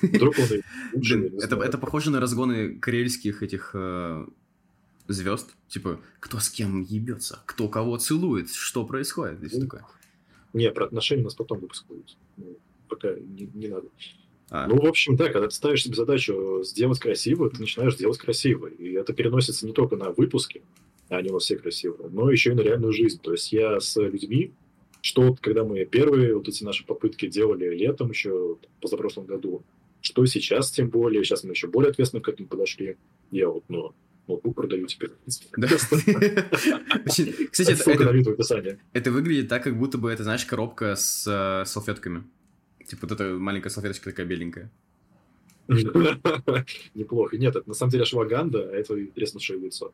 Вдруг он Блин, это, это похоже на разгоны карельских этих звезд. Типа, кто с кем ебется, кто кого целует, что происходит. и всё Ну, такое. Не, про отношения у нас потом выпуск будет. Ну, Пока не, не надо. А, Ну, в общем, да, когда ты ставишь себе задачу сделать красиво, ты начинаешь делать красиво. И это переносится не только на выпуски, они у нас все красивые, но еще и на реальную жизнь. То есть я с людьми, что вот когда мы первые вот эти наши попытки делали летом еще, позапрошлом году, что сейчас тем более, сейчас мы еще более ответственно к этому подошли. Я вот, ну, ноутбук продаю теперь. да. Кстати, это- выглядит так, как будто бы это, знаешь, коробка с э, салфетками. Типа вот эта маленькая салфеточка такая беленькая. [laughs] Неплохо. Нет, это на самом деле ашваганда, а это треснувшее лицо.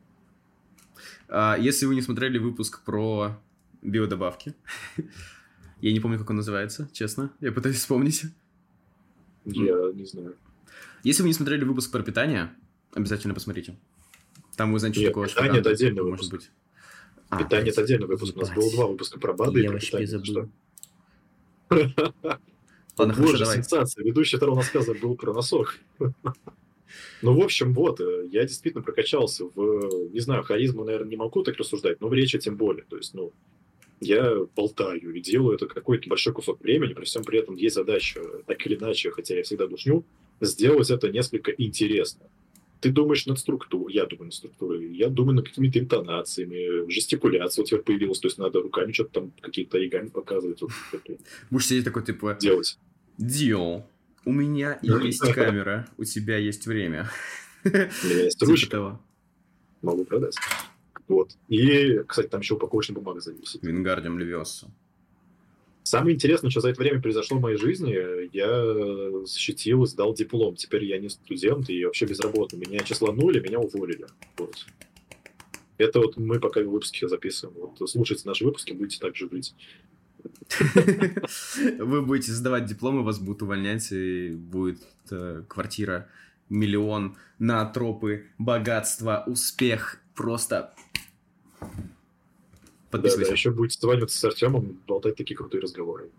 А, Если вы не смотрели выпуск про биодобавки, [laughs] я не помню, как он называется, честно. Я пытаюсь вспомнить. Я не знаю. Если вы не смотрели выпуск про питание, обязательно посмотрите. Там вы узнаете, что такое питание ашваганда, это отдельный может выпуск. быть. А, Питание это отдельный выпуск. У нас было Ебать. два выпуска про БАДы и Я про питание. забыл. Что? [laughs] Ладно, хорошо, Боже, давай. сенсация. Ведущий второго рассказа был про носок. [laughs] Ну, в общем, вот, э, я действительно прокачался в, не знаю, харизму, наверное, не могу так рассуждать, но в речи тем более. То есть, ну, я болтаю и делаю это какой-то большой кусок времени, при всем при этом есть задача, так или иначе, хотя я всегда душню, сделать это несколько интересно. Ты думаешь над структурой, я думаю над структурой, я думаю над какими-то интонациями, жестикуляция вот теперь появилась, то есть надо руками что-то там, какие-то оригами показывать, вот, Будешь сидеть такой, типа, делать. Дио, у меня [laughs] есть камера, у тебя есть время. У меня есть Типа ручка, могу продать. Вот. И, кстати, там еще упаковочная бумага зависит. Вингардиум Левиоса. Самое интересное, что за это время произошло в моей жизни, я защитил и сдал диплом. Теперь я не студент и вообще безработный. Меня числанули, меня уволили. Вот. Это вот мы пока выпуски записываем. Вот слушайте наши выпуски, будете так же жить. Вы будете сдавать дипломы, вас будут увольнять, и будет э, квартира, миллион на тропы, богатство, успех. Просто Да, да, подписывайся. еще будете созваниваться с Артемом, болтать такие крутые разговоры.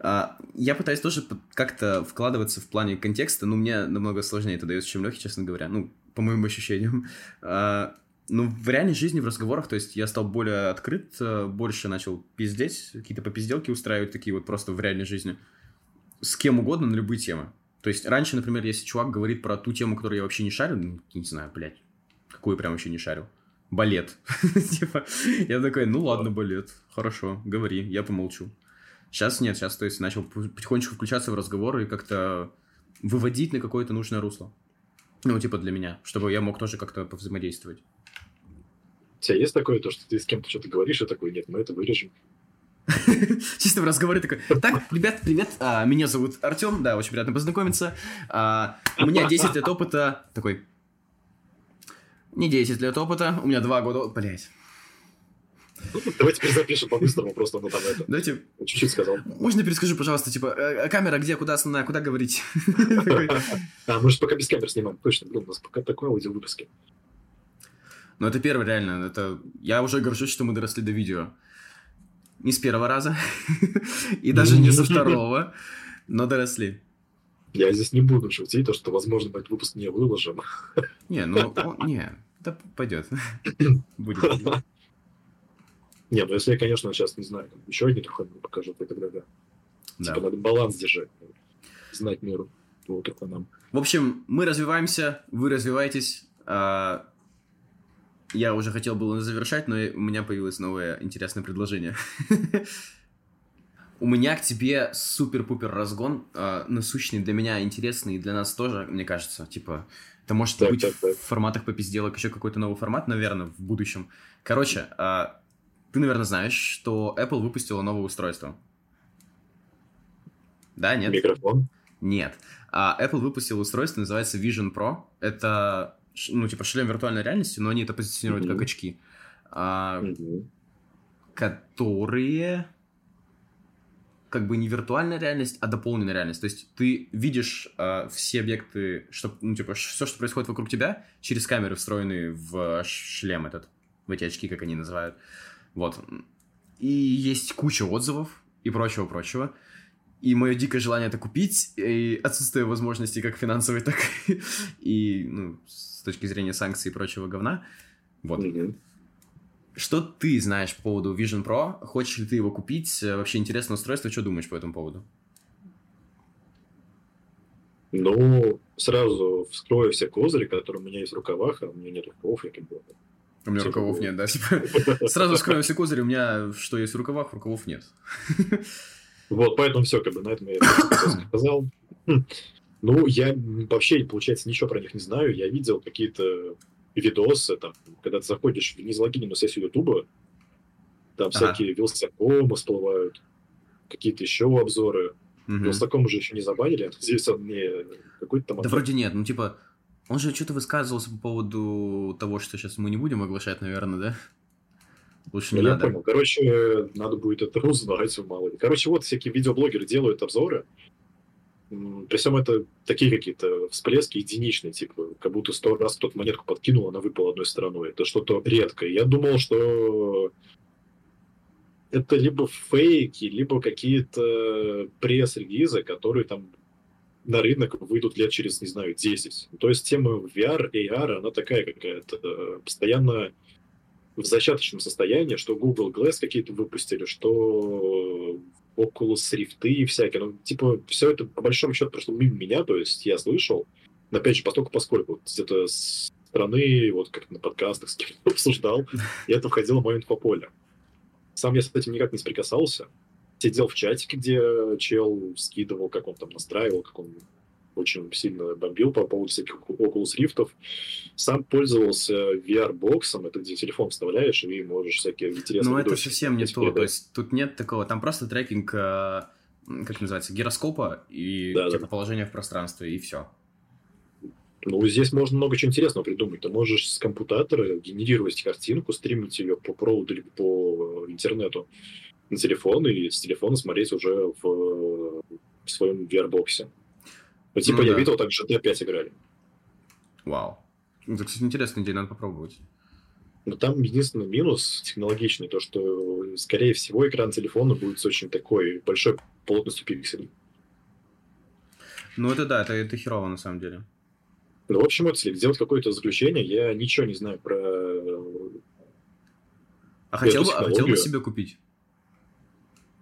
А, я пытаюсь тоже как-то вкладываться в плане контекста, но мне намного сложнее это дается, чем Лехе, честно говоря. Ну, по моим ощущениям. А, ну, в реальной жизни, в разговорах, то есть я стал более открыт, э, больше начал пиздеть, какие-то попизделки устраивать, такие вот просто в реальной жизни. С кем угодно на любые темы. То есть раньше, например, если чувак говорит про ту тему, которую я вообще не шарю, ну, не знаю, блядь, какую прям вообще не шарю. Балет. [laughs] Типа, я такой, ну ладно, балет, хорошо, говори, я помолчу. Сейчас нет, сейчас, то есть, начал потихонечку включаться в разговор и как-то выводить на какое-то нужное русло. Ну, типа для меня, чтобы я мог тоже как-то повзаимодействовать. У тебя есть такое, то, что ты с кем-то что-то говоришь, и такой, нет, мы это вырежем. [laughs] Чисто в разговоре такой, так, ребят, привет, а, меня зовут Артем, да, очень приятно познакомиться. А, у меня 10 лет опыта, такой, не 10 лет опыта, у меня 2 года, блять. Ну, Давай теперь запишем по-быстрому, просто ну там это, Давайте, чуть-чуть сказал. можно перескажу, пожалуйста, типа, э, камера где, куда основная, куда говорить? [laughs] А, мы же пока без камер снимаем, точно, блин, у нас пока такое аудио выпуски. Ну, это первый, реально. Это... Я уже горжусь, что мы доросли до видео. Не с первого раза. [laughs] И даже не со [laughs] второго. Но доросли. Я здесь не буду шутить, то, что, возможно, мы этот выпуск не выложим. Не, ну, не, да пойдет. [clears throat] Будет. Не, ну если я, конечно, сейчас не знаю, еще один труханы покажу, то тогда да. Да. Типа надо баланс держать, знать меру по труханам. В общем, мы развиваемся, вы развиваетесь. А, Я уже хотел было завершать, но у меня появилось новое интересное предложение. [laughs] У меня к тебе супер-пупер разгон, а, насущный для меня, интересный и для нас тоже, мне кажется. Типа, это может Так, быть так, так. в форматах попизделок еще какой-то новый формат, наверное, в будущем. Короче, а, ты, наверное, знаешь, что Apple выпустила новое устройство. Да, нет? Микрофон? Нет. А Apple выпустил устройство, называется Vision Pro. Это, ну, типа, шлем виртуальной реальности, но они это позиционируют mm-hmm. как очки. Mm-hmm. Которые как бы не виртуальная реальность, а дополненная реальность. То есть ты видишь э, все объекты, что, ну, типа, все, что происходит вокруг тебя, через камеры, встроенные в шлем этот, в эти очки, как они называют. Вот. И есть куча отзывов и прочего-прочего. И мое дикое желание это купить, и отсутствие возможностей как финансовой, [laughs] так и ну, с точки зрения санкций и прочего говна. Вот. Mm-hmm. Что ты знаешь по поводу Vision Pro? Хочешь ли ты его купить? Вообще интересное устройство. Что думаешь по этому поводу? Ну, сразу вскрою все козыри, которые у меня есть в рукавах, а у меня нет рукавов, я как бы... У меня рукавов нет, да? Типа, [laughs] сразу вскроем все козыри, у меня что есть в рукавах, рукавов нет. Вот, поэтому все, как бы на этом я сказал. Хм. Ну, я вообще, получается, ничего про них не знаю. Я видел какие-то видосы, там, когда ты заходишь в незалогиненную сессию Ютуба, там ага. всякие Вилсакомы всплывают, какие-то еще обзоры. Угу. Вилсаком уже еще не забанили, а здесь он не какой-то там... Да вроде нет, ну типа, он же что-то высказывался по поводу того, что сейчас мы не будем оглашать, наверное, да? Лучше не ну, я надо. понял. Короче, надо будет это узнать, мало ли. Короче, вот всякие видеоблогеры делают обзоры, при всем это такие какие-то всплески единичные, типа, как будто сто раз кто-то монетку подкинул, она выпала одной стороной. Это что-то редкое. Я думал, что это либо фейки, либо какие-то пресс-релизы, которые там на рынок выйдут лет через, не знаю, 10. То есть тема VR, AR, она такая какая-то, постоянно в зачаточном состоянии, что Google Glass какие-то выпустили, что Oculus Rift и всякие. Ну, типа, все это по большому счету прошло мимо меня, то есть я слышал, но опять же, постольку поскольку вот где-то с стороны, вот как на подкастах с кем-то [laughs] обсуждал, и это входило в мое инфополе. Сам я с этим никак не соприкасался. Сидел в чатике, где чел скидывал, как он там настраивал, как он очень сильно бомбил по поводу всяких Oculus Rift. Сам пользовался VR-боксом, это где телефон вставляешь, и можешь всякие интересные Ну, это совсем не то, то есть тут нет такого, там просто трекинг, э, как называется, гироскопа и да, типа да. положение в пространстве, и все. Ну, здесь можно много чего интересного придумать. Ты можешь с компьютера генерировать картинку, стримить ее по проводу или по интернету на телефон, и с телефона смотреть уже в, в своем VR-боксе. Ну, типа, ну, я да. видел, так GTA 5 играли. Вау. Это, кстати, интересная идея, надо попробовать. Но там единственный минус технологичный, то, что, скорее всего, экран телефона будет с очень такой большой плотностью пикселей. Ну, это да, это, это херово, на самом деле. Ну, в общем, если сделать какое-то заключение, я ничего не знаю про... А хотел бы, а хотел бы себе купить?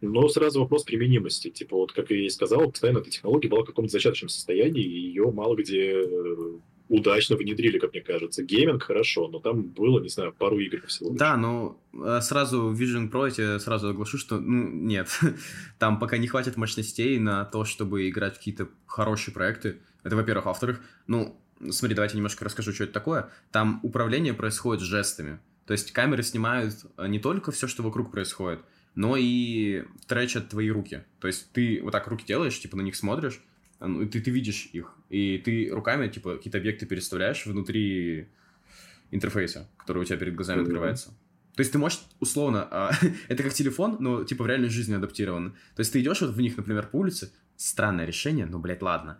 Но сразу вопрос применимости. Типа, вот как я и сказал, постоянно эта технология была в каком-то зачаточном состоянии, и ее мало где э, удачно внедрили, как мне кажется. Гейминг хорошо, но там было, не знаю, пару игр всего. Да, но э, сразу Vision Pro я тебе сразу оглашу, что, ну, нет. [laughs] там пока не хватит мощностей на то, чтобы играть в какие-то хорошие проекты. Это, во-первых. А во-вторых, ну, смотри, давайте немножко расскажу, что это такое. Там управление происходит жестами. То есть камеры снимают э, не только все, что вокруг происходит, но и тречат твои руки. То есть ты вот так руки делаешь, типа на них смотришь, ну, ты, ты видишь их, и ты руками, типа, какие-то объекты переставляешь внутри интерфейса, который у тебя перед глазами mm-hmm. открывается. То есть ты можешь, условно, а, [laughs] это как телефон, но типа в реальной жизни адаптирован. То есть ты идешь вот в них, например, по улице, странное решение, но, блядь, ладно.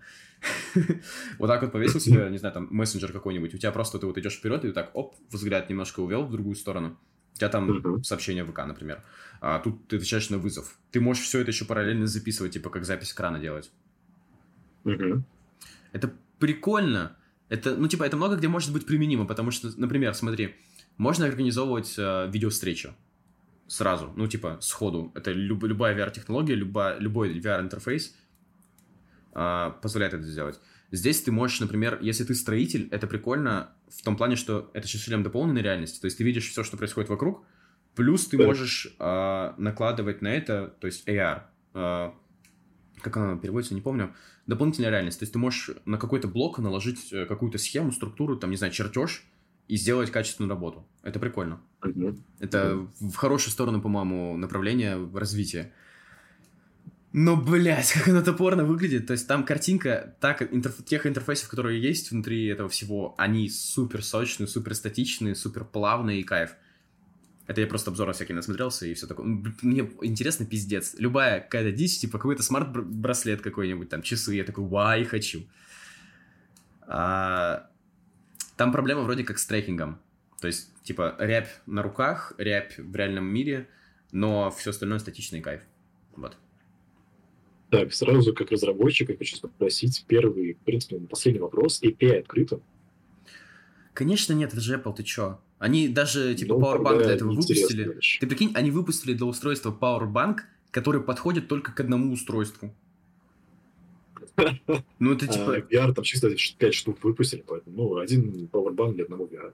[laughs] вот так вот повесил себе, не знаю, там, мессенджер какой-нибудь, у тебя просто ты вот идешь вперед и так, оп, взгляд немножко увел в другую сторону. У тебя там сообщение в ВК, например. А тут ты отвечаешь на вызов. Ты можешь все это еще параллельно записывать, типа как запись экрана делать. Uh-huh. Это прикольно. Это, ну, типа, это много где может быть применимо, потому что, например, смотри, можно организовывать э, видеовстречу сразу, ну, типа, сходу. Это люб, любая VR-технология, любая, любой VR-интерфейс э, позволяет это сделать. Здесь ты можешь, например, если ты строитель, это прикольно в том плане, что это шлем дополненной реальности. То есть ты видишь все, что происходит вокруг, плюс ты можешь э, накладывать на это, то есть AR, э, а, как она переводится, не помню, дополнительная реальность. То есть ты можешь на какой-то блок наложить э, какую-то схему, структуру, там, не знаю, чертеж, и сделать качественную работу. Это прикольно. Мгм. Это в хорошую сторону, по-моему, направление развития. Но, блядь, как оно топорно выглядит. То есть там картинка, так, интерф- тех интерфейсов, которые есть внутри этого всего, они супер сочные, супер статичные, супер плавные и кайф. Это я просто обзоры всякие насмотрелся и все такое. Мне интересно пиздец. Любая какая-то дичь, типа какой-то смарт-браслет какой-нибудь, там, часы, я такой, вай, хочу. А, Там проблема вроде как с трекингом. То есть, типа, рябь на руках, рябь в реальном мире, но все остальное статичный кайф. Вот. Так, сразу как разработчик я хочу спросить первый, в принципе, последний вопрос. API открыто? Конечно нет, это же Apple, ты чё? Они даже, типа, Ну, Powerbank для этого выпустили. дальше. Ты прикинь, они выпустили для устройства Powerbank, который подходит только к одному устройству. [laughs] Ну, это типа... А, VR там чисто 5 штук выпустили, поэтому, ну, один Powerbank для одного VR.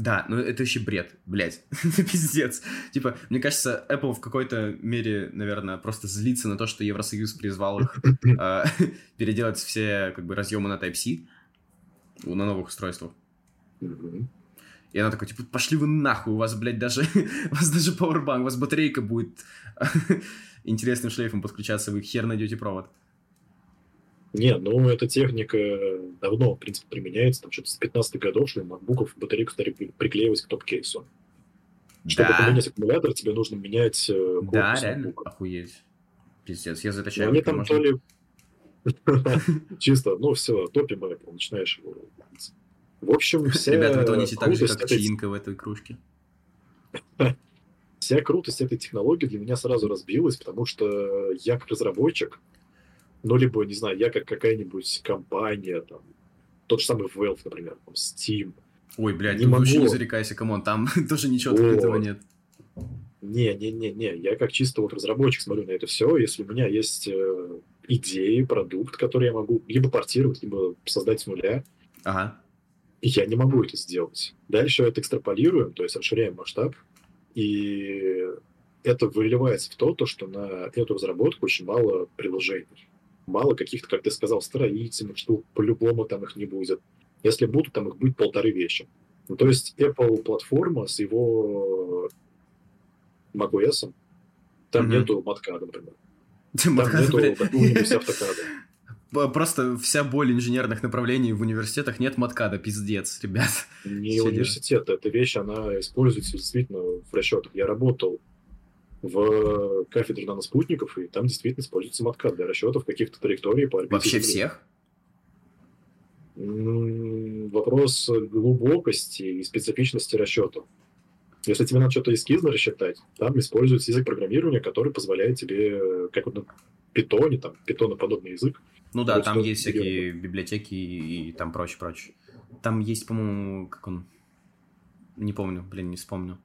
Да, ну это вообще бред, блядь. [laughs] Пиздец. Типа, мне кажется, Apple в какой-то мере, наверное, просто злится на то, что Евросоюз призвал их э, [laughs] переделать все как бы разъемы на Type-C на новых устройствах. И она такая, типа, пошли вы нахуй, у вас, блядь, даже, [laughs] у вас даже Powerbank, у вас батарейка будет [laughs] интересным шлейфом подключаться, вы хер найдете провод. Не, ну, эта техника давно, в принципе, применяется. Там что-то с 15-х годов, что макбуков батарейку стали при- приклеивать к топ-кейсу. Чтобы Да. поменять аккумулятор, тебе нужно менять э, Да, реально, макбука. охуеть. Пиздец, я Ну, заточаю. они как там можно. то ли... Чисто, ну, все, топим Apple, начинаешь его... В общем, [laughs] вся Ребята, вы тонете так же, как чаинка в этой кружке. [laughs] вся крутость этой технологии для меня сразу разбилась, потому что я как разработчик, ну, либо, не знаю, я как какая-нибудь компания, там, тот же самый Valve, например, там, Steam. Ой, блядь, Не тут вообще не могу. зарекайся, come on, там [laughs] тоже ничего Вот. открытого нет. Не-не-не-не, я как чисто вот разработчик смотрю на это все, если у меня есть э, идеи, продукт, который я могу либо портировать, либо создать с нуля, Ага. Я не могу это сделать. Дальше это экстраполируем, то есть расширяем масштаб, и это выливается в то, то, что на эту разработку очень мало приложений. Мало каких-то, как ты сказал, строительных штук, по-любому там их не будет. Если будут, там их будет полторы вещи. Ну, то есть Apple платформа с его macOS, там Мгм. нету маткада, например. [laughs] Там нету какого-нибудь автокада. Просто вся боль инженерных направлений в университетах нет маткада, пиздец, ребят. Не университет, эта вещь, она используется действительно в расчетах. Я работал в кафедре наноспутников, и там действительно используется маткад для расчетов каких-то траекторий по орбите Вообще всех? Вопрос глубокости и специфичности расчетов. Если тебе надо что-то эскизно рассчитать, там используется язык программирования, который позволяет тебе, э, как вот на питоне, там, питоноподобный язык, Ну да, там есть всякие библиотеки и, и там прочее, прочее. Там есть, по-моему, как он... Не помню, блин, не вспомню.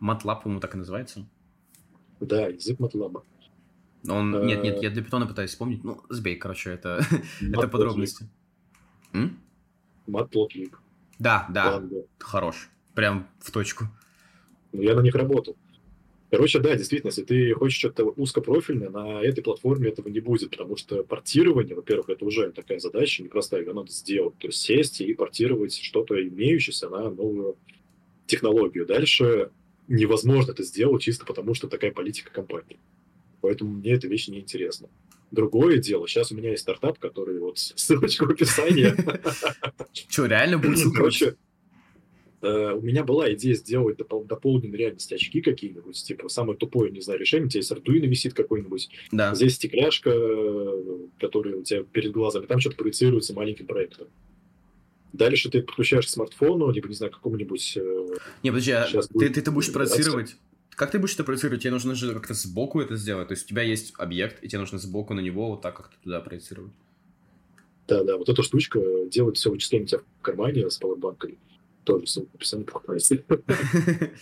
MATLAB, по-моему, так и называется. да, язык MATLAB. Он... Э, Нет, нет, я для питона пытаюсь вспомнить. Ну, сбей, короче, это, [laughs] это подробности. Matplotlib. Да, да, Ладно. хорош. Прям в точку. Ну, я на них работал. Короче, да, действительно, если ты хочешь что-то узкопрофильное, на этой платформе этого не будет, потому что портирование, во-первых, это уже такая задача непростая, ее надо сделать. То есть сесть и портировать что-то имеющееся на новую технологию. Дальше невозможно это сделать чисто потому, что такая политика компании. Поэтому мне эта вещь не интересна. Другое дело, сейчас у меня есть стартап, который вот [laughs] ссылочка в описании. Че, реально будет [clears throat] ссылка? Короче, э, у меня была идея сделать допол- дополненные реальности очки какие-нибудь, типа самое тупое, не знаю, решение, у тебя есть Arduino висит какой-нибудь, Да. здесь стекляшка, э, которая у тебя перед глазами, там что-то проецируется маленьким проектором. Дальше ты подключаешь к смартфону, либо, не знаю, какому-нибудь... э, Не, подожди, а ты, будет ты, ты будешь проецировать... Как ты будешь это проецировать? Тебе нужно же как-то сбоку это сделать. То есть у тебя есть объект, и тебе нужно сбоку на него вот так как-то туда проецировать. Да-да, вот эта штучка делает все вычисление у тебя в кармане с пауэрбанкой. Тоже ссылку в описании покупайте.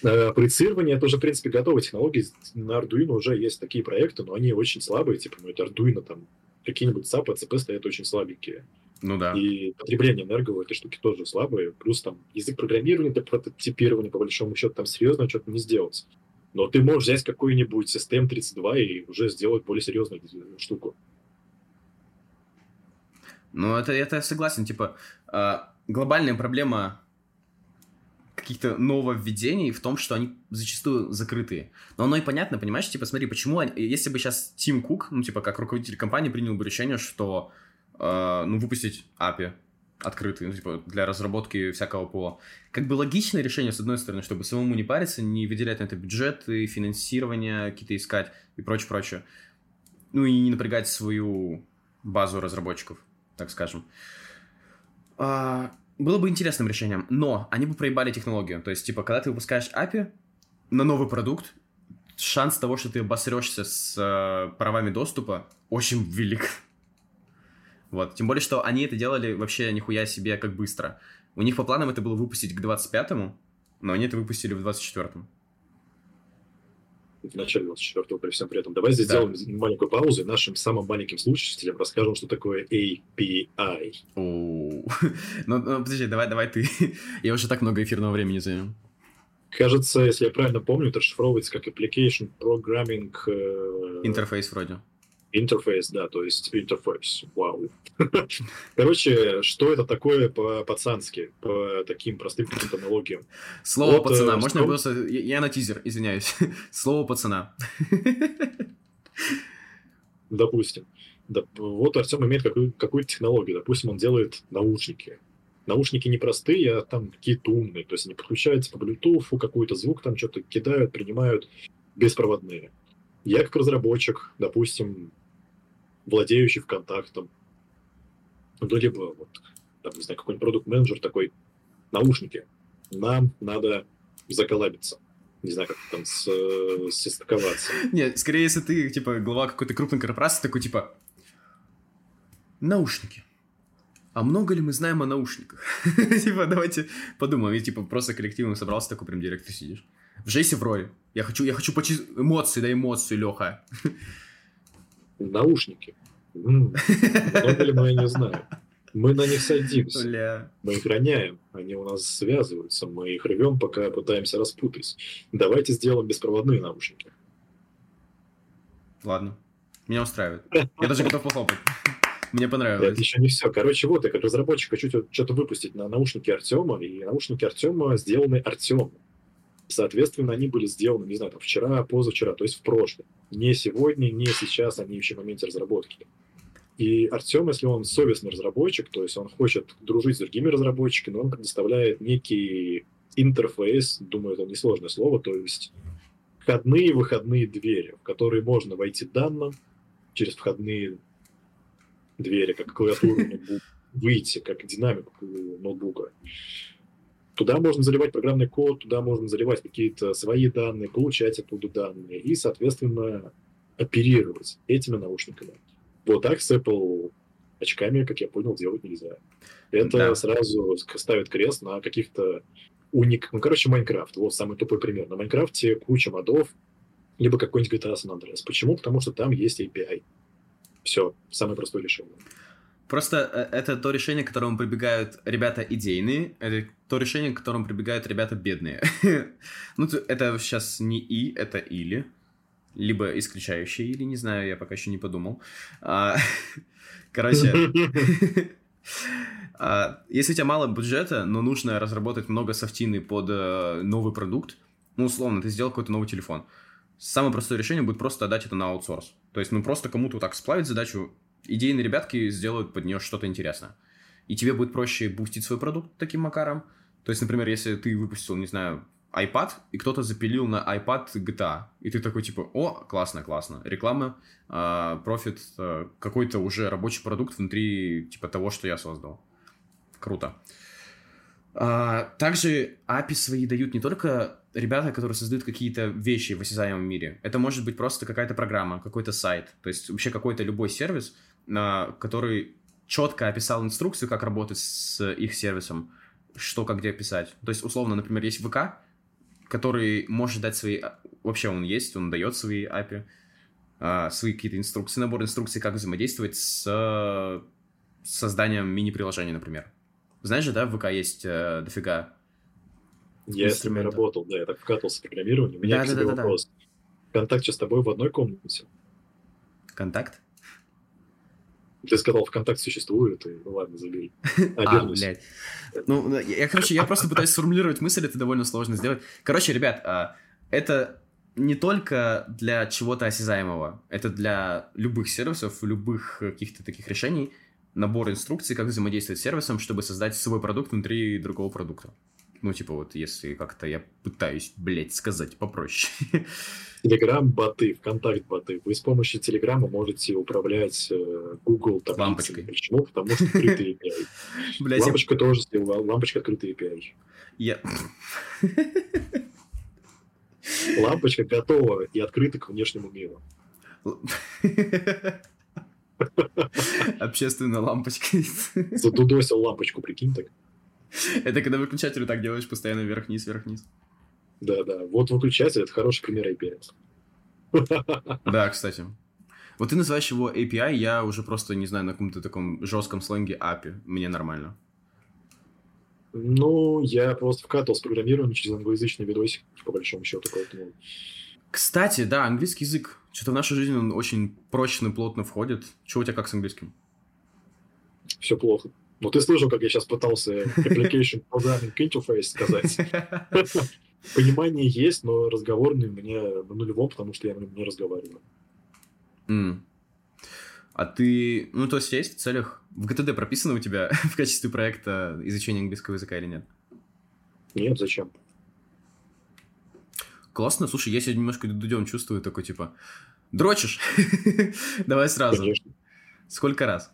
Э, Проецирование это уже, в принципе, готовая технология. На Arduino уже есть такие проекты, но они очень слабые. Типа, ну, это Arduino, там, какие-нибудь SAP, ACP стоят очень слабенькие. Ну да. И потребление энерго у этой штуки тоже слабое. Плюс там язык программирования для прототипирования, по большому счету, там серьезно что-то не сделать. Но ты можешь взять какой-нибудь STM32 и уже сделать более серьезную штуку. Ну, это, это я согласен. Типа, а, глобальная проблема каких-то нововведений в том, что они зачастую закрытые. Но оно и понятно, понимаешь? Типа, смотри, почему... Они... Если бы сейчас Тим Кук, ну, типа, как руководитель компании, принял бы решение, что, э, ну, выпустить API открытый, ну, типа, для разработки всякого пола. Как бы логичное решение, с одной стороны, чтобы самому не париться, не выделять на это бюджеты, финансирование какие-то искать и прочее, прочее. Ну, и не напрягать свою базу разработчиков, так скажем. А, было бы интересным решением, но они бы проебали технологию. То есть, типа, когда ты выпускаешь API на новый продукт, шанс того, что ты обосрешься с э, правами доступа, очень велик. Вот. Тем более, что они это делали вообще нихуя себе как быстро. У них по планам это было выпустить к 25-му, но они это выпустили в 24-м в начале 24-го при всем при этом. Давай здесь да. сделаем маленькую паузу и нашим самым маленьким слушателям расскажем, что такое API. [laughs] ну, ну, подожди, давай, давай ты. [laughs] Я уже так много эфирного времени займем. Кажется, если я правильно помню, это расшифровывается как Application Programming... Э... Интерфейс вроде. Интерфейс, да, то есть интерфейс. Вау. [laughs] Короче, что это такое по-пацански, по таким простым терминологиям? Слово вот, пацана. Э, Можно что... просто... Я на тизер, извиняюсь. [laughs] Слово пацана. [laughs] Допустим. Вот Артем имеет какую- какую-то технологию. Допустим, он делает наушники. Наушники не простые, а там какие-то умные. То есть они подключаются по Bluetooth, какой-то звук там что-то кидают, принимают беспроводные. Я как разработчик, допустим, владеющий ВКонтактом, ну, либо вот, там, не знаю, какой-нибудь продукт-менеджер такой, наушники, нам надо заколабиться. Не знаю, как там с, состыковаться. Нет, скорее, если ты, типа, глава какой-то крупной корпорации, такой, типа, наушники. А много ли мы знаем о наушниках? [laughs] типа, давайте подумаем. И, типа, просто коллективно собрался, такой прям директор сидишь. В Жейсе в роли. Я хочу, я хочу почувствовать эмоции, да эмоции, Леха. [laughs] Наушники. Много ли мы, я не знаю. Мы на них садимся. Бля. Мы их роняем. Они у нас связываются. Мы их рвем, пока пытаемся распутать. Давайте сделаем беспроводные наушники. Ладно. Меня устраивает. Я даже готов похлопать. Мне понравилось. Это еще не все. Короче, вот я как разработчик хочу что-то выпустить на наушники Артема, и наушники Артема сделаны Артемом. Соответственно, они были сделаны, не знаю, там, вчера, позавчера, то есть в прошлом. Не сегодня, не сейчас, они еще в моменте разработки. И Артем, если он совестный разработчик, то есть он хочет дружить с другими разработчиками, он предоставляет некий интерфейс, думаю, это несложное слово, то есть входные и выходные двери, в которые можно войти данным через входные двери, как клавиатуру [laughs] ноутбука, выйти, как динамику ноутбука. Туда можно заливать программный код, туда можно заливать какие-то свои данные, получать оттуда данные и, соответственно, оперировать этими наушниками. Вот так с Apple очками, как я понял, делать нельзя. Это да. сразу ставит крест на каких-то уник... Ну, короче, Майнкрафт. Вот самый тупой пример. На Майнкрафте куча модов, либо какой-нибудь GTA San Andreas. Почему? Потому что там есть API. Все, самое простое решение. Просто э, это то решение, к которому прибегают ребята идейные, то решение, к которому прибегают ребята бедные. [laughs] ну, это сейчас не и, это или. Либо исключающее или, не знаю, я пока еще не подумал. А, [laughs] короче, [laughs] а, если у тебя мало бюджета, но нужно разработать много софтины под э, новый продукт, ну, условно, ты сделал какой-то новый телефон. Самое простое решение будет просто отдать это на аутсорс. То есть, ну, просто кому-то так сплавить задачу, идейные ребятки сделают под нее что-то интересное. И тебе будет проще бустить свой продукт таким макаром. То есть, например, если ты выпустил, не знаю, iPad, и кто-то запилил на iPad GTA. И ты такой, типа, о, классно, классно. Реклама, а, профит, э, какой-то уже рабочий продукт внутри, типа, того, что я создал. Круто. А, также API свои дают не только ребята, которые создают какие-то вещи в осязаемом мире. Это может быть просто какая-то программа, какой-то сайт, то есть вообще какой-то любой сервис, который четко описал инструкцию, как работать с их сервисом, что как где писать. То есть, условно, например, есть ВК, который может дать свои... А, вообще он есть, он дает свои API, а, свои какие-то инструкции, набор инструкций, как взаимодействовать с созданием мини-приложения, например. Знаешь же, да, в ВК есть э, дофига Я с ними работал, да, я так вкатывался в программирование. У меня да, к тебе да, да, вопрос. Да. Контакт с тобой в одной комнате? Контакт? Ты сказал, ВКонтакте существует, и ну ладно, забери. [laughs] А, блядь. Ну, я, короче, я просто пытаюсь сформулировать мысль, это довольно сложно сделать. Короче, ребят, а, это не только для чего-то осязаемого, это для любых сервисов, любых каких-то таких решений, набор инструкций, как взаимодействовать с сервисом, чтобы создать свой продукт внутри другого продукта. Ну, типа вот, если как-то я пытаюсь, блядь, сказать попроще. [laughs] Телеграм-боты, ВКонтакт-боты. Вы с помощью Телеграма можете управлять э, Google таблицей. Лампочкой. Почему? Потому что открытый [laughs] API. Блядь, я- Лампочка тоже, лампочка открытый API. я... [laughs] Лампочка готова и открыта к внешнему миру. Общественная лампочка. Задудосил лампочку, прикинь так. [laughs] Это когда выключателю так делаешь постоянно вверх-вниз, вверх-вниз. Да-да. Вот выключатель — это хороший пример API. [laughs] Да, кстати. Вот ты называешь его API, я уже просто, не знаю, на каком-то таком жестком сленге API. Мне нормально. Ну, я просто вкатывал с программированием через англоязычный видосик, по большому счету, поэтому... Кстати, да, английский язык. Что-то в нашу жизнь он очень прочно, плотно входит. Что у тебя как с английским? Все плохо. Ну, ты слышал, как я сейчас пытался application programming interface сказать. [laughs] Понимание есть, но разговорный меня на нулевом, потому что я на нем не разговариваю. М. А ты, ну, то есть есть в целях, в ГТД прописано у тебя [laughs] в качестве проекта изучения английского языка или нет? Нет, зачем? Классно, слушай, я себя немножко дудем чувствую, такой, типа, дрочишь? [laughs] Давай сразу. Конечно. Сколько раз?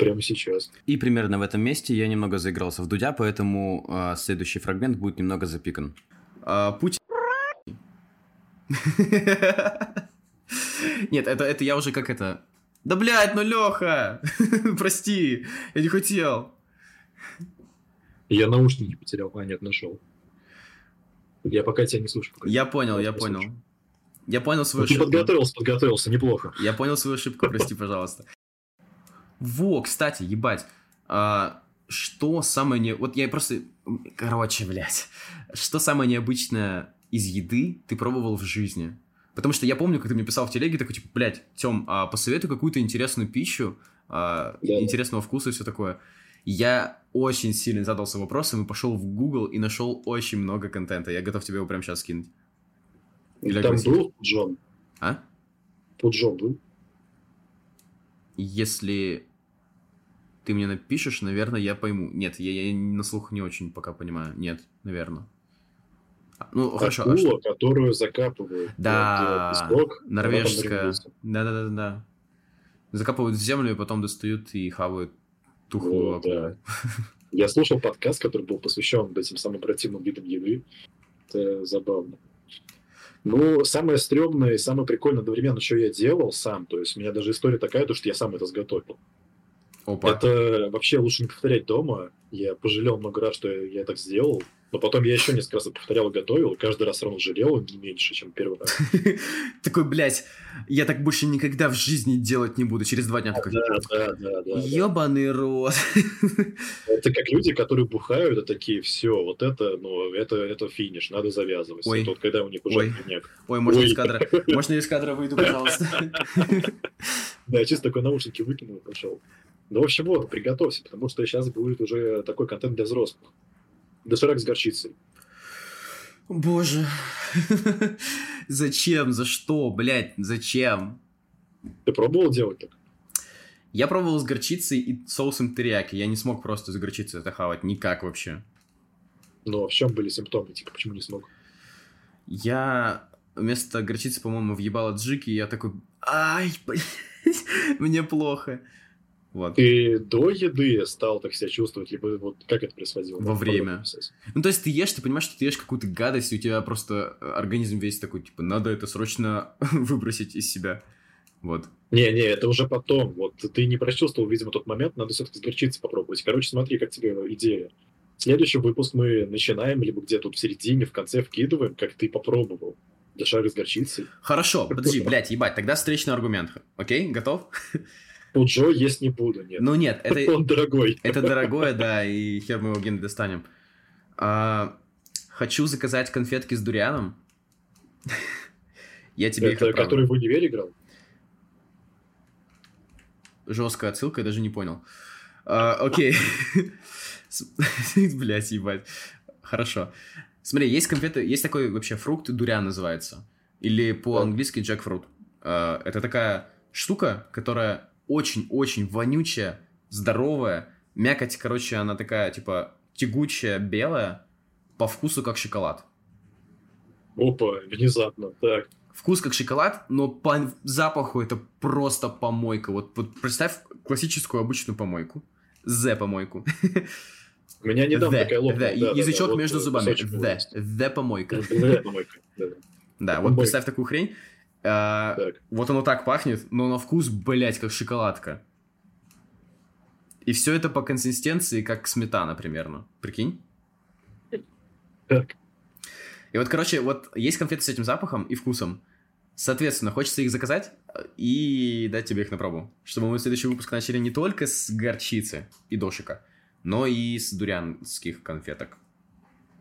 Прямо сейчас. И примерно в этом месте я немного заигрался в Дудя, поэтому а, следующий фрагмент будет немного запикан. А, Путин... [laughs] Нет, это, это я уже как это... Да, блядь, ну, Леха! [laughs] Прости, я не хотел. Я наушники потерял, а нет, нашел. Я пока тебя не слушаю. пока. Я понял, я не понял. слышу. Я понял Ну, свою ты ошибку. подготовился, подготовился, неплохо. Я понял свою ошибку, прости, [laughs] пожалуйста. Во, кстати, ебать. а, что самое не... Вот я просто... Короче, блядь. Что самое необычное из еды ты пробовал в жизни? Потому что я помню, как ты мне писал в телеге, такой, типа, блядь, Тём, а посоветуй какую-то интересную пищу, а, Да. интересного вкуса и все такое. Я очень сильно задался вопросом и пошел в Google и нашел очень много контента. Я готов тебе его прямо сейчас скинуть. Или Там был Джон. А? Пуджон был. Если ты мне напишешь, наверное, я пойму. Нет, я, я на слух не очень пока понимаю. Нет, наверное. А, Ну, хорошо. а Акула, что- которую закапывают. Да, песок, там норвежская. маринуется. Да-да-да-да. Закапывают в землю, и потом достают и хавают тухлую Вот, да. [laughs] Я слушал подкаст, который был посвящен вот этим самым противным видам еды. Это забавно. Ну, самое стрёмное и самое прикольное одновременно, что я делал сам, то есть у меня даже история такая, то, что я сам это сготовил. Опа. Это вообще лучше не повторять дома. Я пожалел много раз, что я так сделал. Но потом я еще несколько раз это повторял и готовил, и каждый раз равно жалел не меньше, чем первый раз. [laughs] Такой, блядь, я так больше никогда в жизни делать не буду. Через два дня такой, Да, да, да, да. ебаный рот. [laughs] Это как люди, которые бухают, и такие, все, вот это, ну, это, это финиш, надо завязывать. Ой. Это вот когда у них уже Ой. коньяк. Ой, можно из кадра? Можно из кадра выйду, пожалуйста? [laughs] Да, я чисто такой наушники выкинул и пошел. Ну, в общем, вот, приготовься, потому что сейчас будет уже такой контент для взрослых. Доширак с горчицей. Боже. [laughs] Зачем? За что, блядь? Зачем? Ты пробовал делать так? Я пробовал с горчицей и соусом терияки. Я не смог просто с горчицей это хавать. Никак вообще. Но в чем были симптомы? Типа, почему не смог? Я вместо горчицы, по-моему, въебал джики, и я такой, ай, [laughs] блядь, мне плохо. Вот. Ты до еды стал так себя чувствовать, либо вот как это происходило? Во время. Ну, то есть ты ешь, ты понимаешь, что ты ешь какую-то гадость, и у тебя просто э, организм весь такой, типа, надо это срочно [laughs] выбросить из себя. Вот. Не-не, это уже потом. Вот ты не прочувствовал, видимо, тот момент, надо все-таки с горчицей попробовать. Короче, смотри, как тебе идея. Следующий выпуск мы начинаем, либо где-то тут в середине, в конце вкидываем, как ты попробовал. Дошары с горчицей. Хорошо, подожди, [laughs] блядь, ебать, тогда встречный аргумент. Окей, готов? [laughs] Пуджо есть не буду, нет. Ну нет, это, [laughs] Он дорогой. это дорогое, да, и хер мы его ген достанем. А, хочу заказать конфетки с дурианом. [laughs] Я тебе их Это отправлю. который в универе играл? жесткая отсылка, я даже не понял. А, окей. [laughs] Блять, ебать. Хорошо. Смотри, есть конфеты, есть такой вообще фрукт, дуриан называется. Или по-английски джекфрут. А, это такая штука, которая очень-очень вонючая, здоровая. Мякоть, короче, она такая, типа, тягучая, белая, по вкусу как шоколад. Опа, внезапно, так. Вкус как шоколад, но по запаху это просто помойка. Вот, вот представь классическую обычную помойку. З-помойку. У меня недавно The, такая лопнула. да, Язычок да, да, между вот, зубами. кусочек The. The помойка. The помойка, да. Да, вот представь такую хрень. А, Так. Вот оно так пахнет, но на вкус, блять, как шоколадка. И все это по консистенции, как сметана примерно. Прикинь? Так. И вот, короче, вот есть конфеты с этим запахом и вкусом. Соответственно, хочется их заказать э, и дать тебе их на пробу. Чтобы мы следующий выпуск начали не только с горчицы и дошика, но и с дурянских конфеток.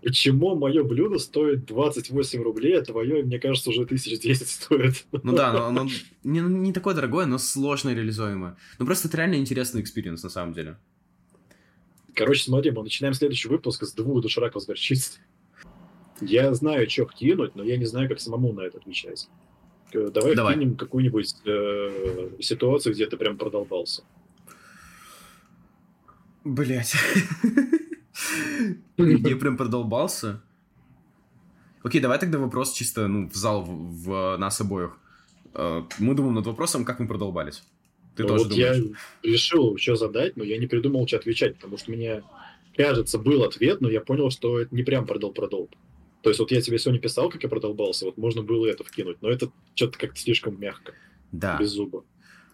Почему мое блюдо стоит 28 рублей, а твое, мне кажется, уже 1010 стоит? Ну да, но [laughs] оно не, не такое дорогое, но сложно реализуемое. Ну просто это реально интересный experience на самом деле. Короче, смотри, мы начинаем следующий выпуск с двух дошираков с горчицей. Я знаю, что кинуть, но я не знаю, как самому на это отвечать. Э, Давай, Давай. вкинем какую-нибудь э, ситуацию, где ты прям продолбался. Блять. [laughs] Я прям продолбался. Окей, давай тогда вопрос чисто, ну, в зал, в, в нас обоих. Э, Мы думаем над вопросом, как мы продолбались. Ты Ну тоже вот думаешь? я решил, что задать, но я не придумал, что отвечать, потому что мне, кажется, был ответ, но я понял, что это не прям продол-продолб. То есть вот я тебе сегодня писал, как я продолбался, вот можно было это вкинуть, но это что-то как-то слишком мягко, Да. без зуба.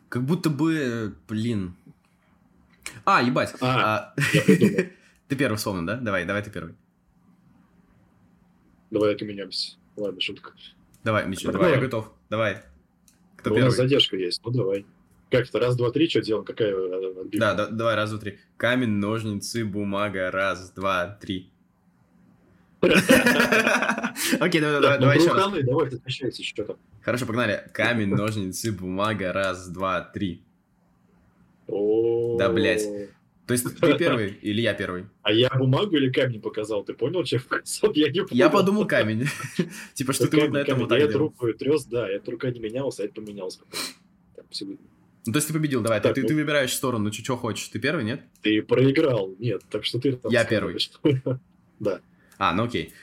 Как будто бы, блин. А, ебать. А, А, я придумал. [laughs] Ты первый вспомнил, да? Давай, давай ты первый. Давай поменяемся. Ладно, шутка. Давай, Миша, Давай. давай, я готов. Давай. Кто Ну, у нас первый? задержка есть, ну давай. Как это, раз, два, три, что делаем? Какая э, отбивка? Да, да, давай, раз, два, три. Камень, ножницы, бумага, раз, два, три. [laughs] Окей, давай, давай, Так, ну, давай еще раз. давай, отвечайте, что там. Хорошо, погнали. Камень, ножницы, бумага, раз, два, три. Да, блядь. То есть ты первый или я первый? А я бумагу или камень показал? Ты понял, чем показал? Я не понял. Я подумал камень. [laughs] Типа, что ты вот на этом вот так Я руку трес, да, я рука не менялся, а это видно. Ну, то есть ты победил, давай. ты- Так, Ты ну. ты выбираешь сторону, что хочешь. Ты первый, нет? Ты проиграл, нет, так что ты там Я сказал, [laughs] Да. А, ну окей.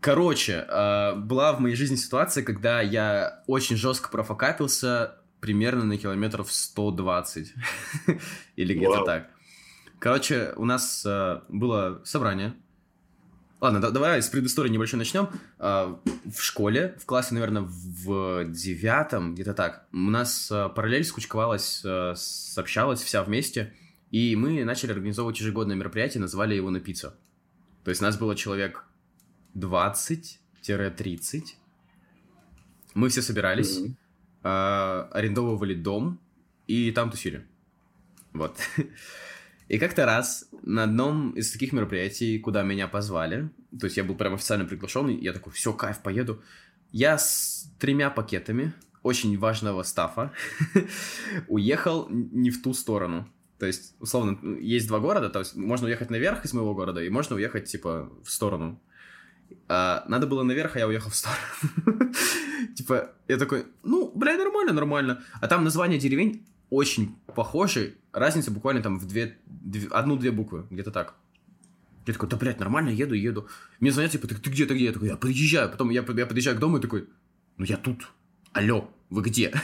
Короче, э, была в моей жизни ситуация, когда я очень жестко профокапился примерно на километров 120. [laughs] Или где-то так. Короче, у нас э, было собрание. Ладно, да- давай с предыстории небольшой начнем. Э, в школе, в классе, наверное, в девятом, где-то так, у нас э, параллель скучковалась, э, сообщалась вся вместе, и мы начали организовывать ежегодное мероприятие, назвали его «Напиться». То есть нас было человек 20-30. Мы все собирались, Мгм. а, арендовывали дом и там тусили. Вот. [laughs] И как-то раз на одном из таких мероприятий, куда меня позвали, то есть я был прям официально приглашенный, я такой, все, кайф, поеду. Я с тремя пакетами очень важного стафа [laughs] уехал не в ту сторону. То есть, условно, есть два города, то есть можно уехать наверх из моего города, и можно уехать, типа, в сторону. А, надо было наверх, а я уехал в сторону. [laughs] Типа, я такой, ну, бля, нормально, нормально. А там название деревень очень похожи. Разница буквально там в две, две- одну-две буквы, где-то так. Я такой, да, блядь, нормально, еду, еду. Мне звонят, типа, ты, где, ты где? Я такой, я подъезжаю. Потом я, я подъезжаю к дому и такой, ну я тут. Алло, вы где? [laughs]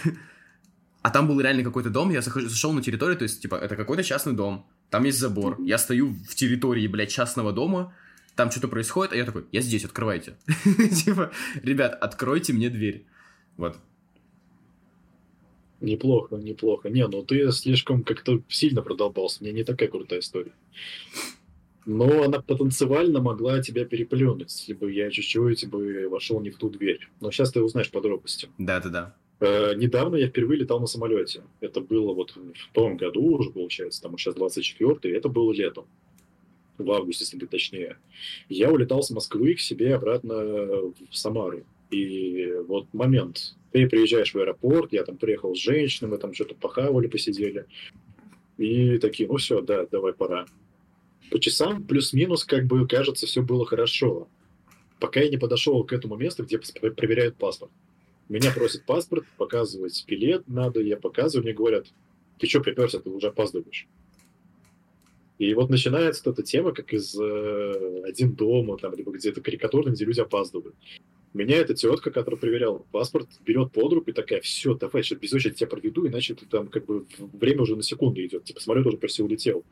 А там был реально какой-то дом, я захожу- зашел на территорию, то есть, типа, это какой-то частный дом, там есть забор, я стою в территории, блядь, частного дома, там что-то происходит, а я такой, я здесь, открывайте. [laughs] Типа, ребят, откройте мне дверь. Вот. Неплохо, неплохо. Не, ну ты слишком как-то сильно продолбался. Мне не такая крутая история. Но она потенциально могла тебя переплюнуть, если бы я чуть-чуть бы вошел не в ту дверь. Но сейчас ты узнаешь подробности. Да-да-да. Э, недавно я впервые летал на самолете. Это было вот в том году уже, получается, там сейчас 24-й, это было летом. В августе, если быть точнее. Я улетал с Москвы к себе обратно в Самару. И вот момент. Ты приезжаешь в аэропорт, я там приехал с женщиной, мы там что-то похавали, посидели. И такие, ну все, да, давай пора. По часам плюс-минус, как бы, кажется, все было хорошо. Пока я не подошел к этому месту, где проверяют паспорт. Меня просят паспорт, показывать билет надо, я показываю, мне говорят, ты что приперся, ты уже опаздываешь. И вот начинается эта тема, как из э, «Один дома», там, либо где-то карикатурно, где люди опаздывают. Меня эта тетка, которая проверяла паспорт, берет под руку и такая, все, давай, сейчас без очереди тебя проведу, иначе ты там как бы время уже на секунду идет. Типа, самолет уже почти улетел.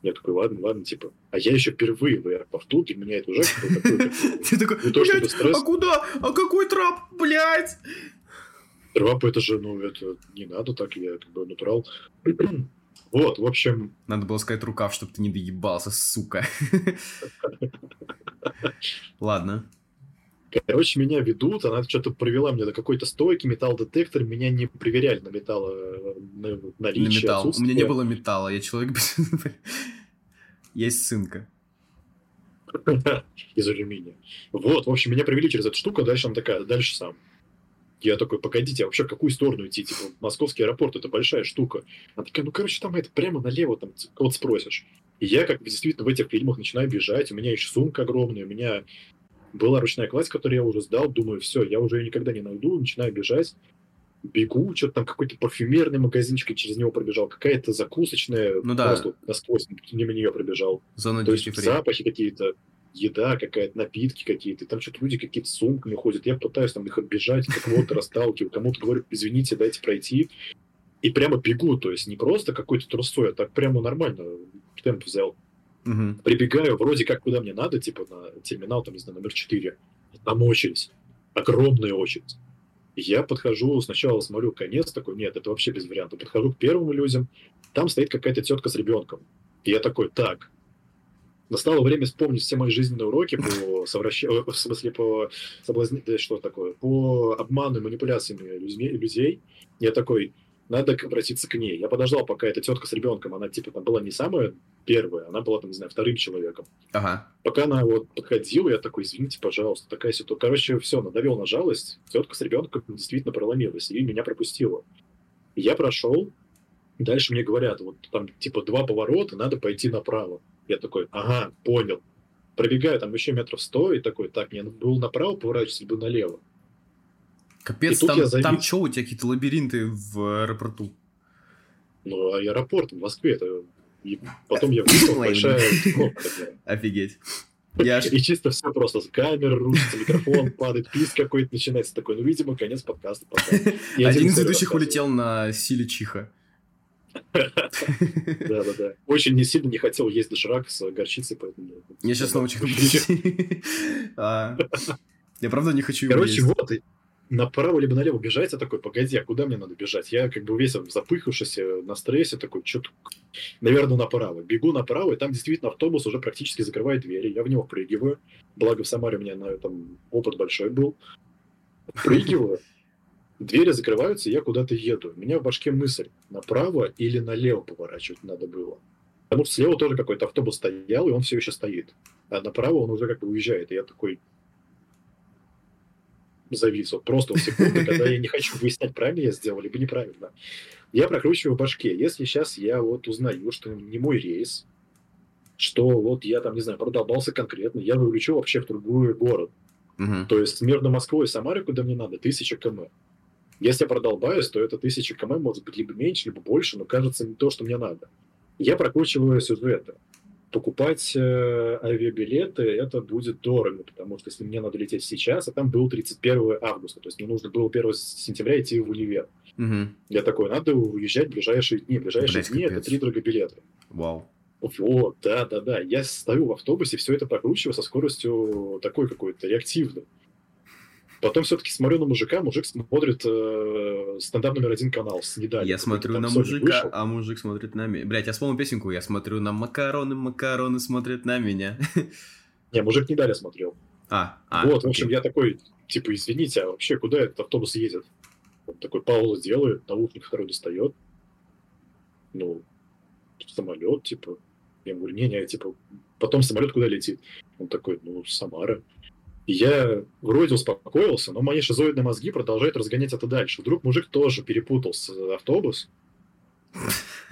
Я такой, ладно, ладно, типа. А я еще впервые в аэропорту, для меня это уже такой... [laughs] Ты такой, блядь, а куда? А какой трап, блядь? Трап это же, ну, это не надо так, я как бы натурал. [clears throat] Вот, в общем... Надо было сказать рукав, чтобы ты не доебался, сука. [laughs] Ладно. Короче, меня ведут, она что-то провела мне до какой-то стойки, металл-детектор, меня не проверяли на металл, на наличие, на металл. У меня не было металла, я человек без... [laughs] Есть цинка. [laughs] Из алюминия. Вот, в общем, меня провели через эту штуку, дальше она такая, дальше сам. Я такой, погодите, а вообще в какую сторону идти? Типа, московский аэропорт, это большая штука. Она такая, ну, короче, там это прямо налево, там, вот спросишь. И я, как действительно в этих фильмах начинаю бежать, у меня еще сумка огромная, у меня была ручная кладь, которую я уже сдал, думаю, все, я уже ее никогда не найду, начинаю бежать, бегу, что-то там какой-то парфюмерный магазинчик, и через него пробежал, какая-то закусочная, ну, да. просто насквозь мимо нее пробежал. Зона То есть запахи какие-то, еда какая-то, напитки какие-то, там что-то люди какие-то сумками ходят, я пытаюсь там их оббежать, кого-то расталкиваю, кому-то говорю, извините, дайте пройти, и прямо бегу, то есть не просто какой-то трусой, а так прямо нормально темп взял. Угу. Прибегаю вроде как куда мне надо, типа на терминал, там, не знаю, номер 4. Там очередь. Огромная очередь. Я подхожу, сначала смотрю конец, такой, нет, это вообще без вариантов. Подхожу к первым людям, там стоит какая-то тетка с ребенком. И я такой, так, настало время вспомнить все мои жизненные уроки по [laughs] совращению, в смысле, по соблазнению, что такое, по обману и манипуляциями людьми, людей. Я такой, надо обратиться к ней. Я подождал, пока эта тетка с ребенком, она типа там была не самая первая, она была там, не знаю, вторым человеком. Ага. Пока она вот подходила, я такой, извините, пожалуйста, такая ситуация. Короче, все, надавил на жалость, тетка с ребенком действительно проломилась и меня пропустила. Я прошел, дальше мне говорят, вот там типа два поворота, надо пойти направо. Я такой, ага, понял. Пробегаю там еще метров сто и такой, так, мне был направо поворачивать, либо налево. Капец, там, там что, у тебя какие-то лабиринты в аэропорту? Ну, аэропорт в Москве, это... И потом я [laughs] вышел, большая [laughs] Офигеть. Я... [laughs] И чисто все просто. Камера рушится, микрофон падает, писк какой-то начинается. Такой, ну, видимо, конец подкаста. Один из ведущих улетел на силе чиха. Да-да-да. Очень не сильно не хотел есть доширак с горчицей, поэтому... Я сейчас чихну. А, я правда не хочу его Короче, вот, направо либо налево бежать, я такой, погоди, а куда мне надо бежать? Я как бы весь запыхавшийся на стрессе, такой, что-то, наверное, направо. Бегу направо, и там действительно автобус уже практически закрывает двери. Я в него прыгиваю. Благо в Самаре у меня на этом опыт большой был. Прыгиваю, двери закрываются, я куда-то еду. У меня в башке мысль, направо или налево поворачивать надо было. Потому что слева тоже какой-то автобус стоял, и он все еще стоит. А направо он уже как бы уезжает. И я такой, завис, вот просто в секунду, когда я не хочу выяснять, правильно я сделал, либо неправильно. Я прокручиваю в башке. Если сейчас я вот узнаю, что не мой рейс, что вот я там, не знаю, продолбался конкретно, я вылечу вообще в другой город. Угу. То есть между Москвой и Самарой, куда мне надо, тысяча км. Если я продолбаюсь, то это тысяча км может быть либо меньше, либо больше, но кажется не то, что мне надо. Я прокручиваю сюжеты покупать э, авиабилеты это будет дорого, потому что если мне надо лететь сейчас, а там был 31 августа, то есть мне нужно было 1 сентября идти в универ. Угу. Я такой, надо уезжать в ближайшие дни. В ближайшие Блядь, дни капец. это три дорого билета. Вау. Вот, да, да, да. Я стою в автобусе, все это прокручиваю со скоростью такой какой-то реактивной. Потом все-таки смотрю на мужика, мужик смотрит э, стендап номер один канал с недали. Я смотрю на мужика, вышел. а мужик смотрит на меня. Блять, я вспомнил песенку, я смотрю на макароны, макароны смотрят на меня. [laughs] Не, мужик не дали смотрел. А, а Вот, в общем, я такой, типа, извините, а вообще куда этот автобус едет? Он такой паузу делает, наушник второй достает. Ну, самолет, типа. Я говорю, не-не, типа, потом самолет куда летит? Он такой, ну, Самара. Я вроде успокоился, но мои шизоидные мозги продолжают разгонять это дальше. Вдруг мужик тоже перепутал с автобус,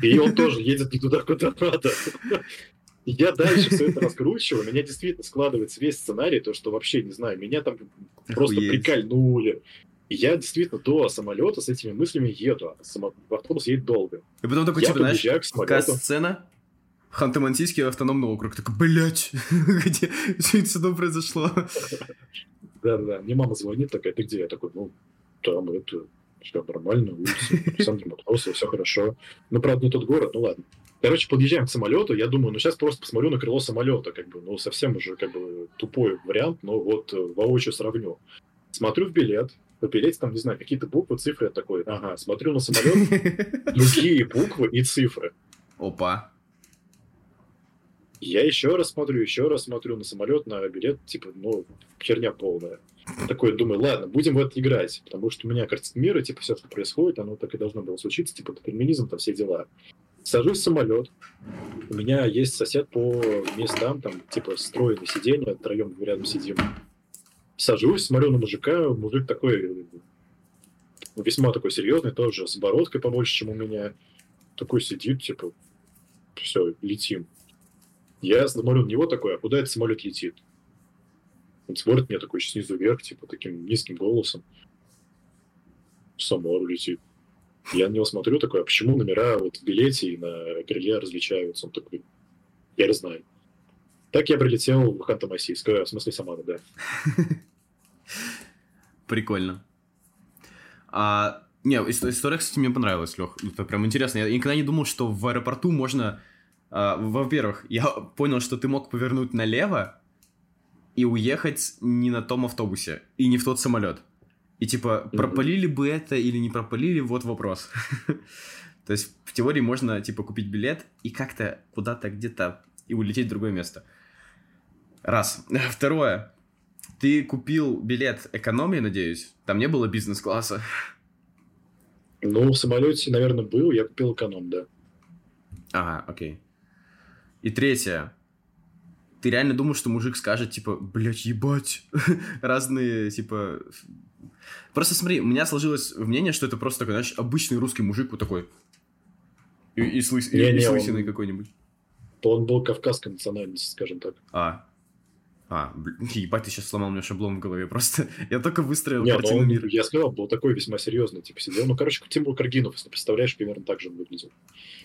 и он тоже едет не туда, куда надо. Я дальше все это раскручиваю, у меня действительно складывается весь сценарий, то, что вообще, не знаю, меня там просто прикольнули. И я действительно до самолета с этими мыслями еду, а автобус едет долго. И потом такой, я типа, знаешь, сцена? Ханты-Мансийский автономный округ. Так, блядь, [laughs] где все это произошло? Да-да, мне мама звонит такая, ты где? Я такой, ну, там это, все нормально, улица, Александр Матросов, все хорошо. Ну, правда, не тот город, ну ладно. Короче, подъезжаем к самолету, я думаю, ну сейчас просто посмотрю на крыло самолета, как бы, ну совсем уже как бы тупой вариант, но вот э, воочию сравню. Смотрю в билет, в билете там, не знаю, какие-то буквы, цифры, я такой, ага, смотрю на самолет, [laughs] другие буквы и цифры. Опа. Я еще раз смотрю, еще раз смотрю на самолет, на билет, типа, ну, херня полная. Такой, думаю, ладно, будем в это играть, потому что у меня картина мира, типа, все, что происходит, оно так и должно было случиться, типа, детерминизм, там все дела. Сажусь в самолет. У меня есть сосед по местам, там, типа, стройное сиденье, втроем рядом сидим. Сажусь, смотрю на мужика, мужик такой, весьма такой серьезный, тоже с бородкой побольше, чем у меня. Такой сидит, типа, все, летим. Я смотрю на него такой, а куда этот самолет летит? Он смотрит мне такой снизу вверх, типа, таким низким голосом. В Самару летит. Я на него смотрю такой, а почему номера вот в билете и на крыле различаются? Он такой, я не знаю. Так я прилетел в Ханты-Мансийск, в смысле Самара, да. Прикольно. А, не, история, кстати, мне понравилась, Лех. Это прям интересно. Я никогда не думал, что в аэропорту можно... А, во-первых, я [laughs] понял, что ты мог повернуть налево и уехать не на том автобусе и не в тот самолет. И типа, пропалили бы это или не пропалили, вот вопрос. [laughs] То есть в теории можно типа купить билет и как-то куда-то где-то и улететь в другое место. Раз. [laughs] Второе. Ты купил билет экономии, надеюсь? Там не было бизнес-класса? Ну, в самолете, наверное, был. Я купил эконом, да. Ага, окей. И третье ты реально думаешь, что мужик скажет, типа, блядь, ебать, [laughs] разные, типа... Просто смотри, у меня сложилось мнение, что это просто такой, знаешь, обычный русский мужик вот такой. И, и, слыс... не, и, не, и слысенный он... какой-нибудь. Он был кавказской национальности, скажем так. А, а, блин, [laughs] ебать, ты сейчас сломал мне шаблон в голове просто. [laughs] Я только выстроил Нет, картину он, мира. Я сказал, был такой весьма серьезный, типа, сидел. Ну, короче, Тимур Каргинов, если представляешь, примерно так же он выглядел.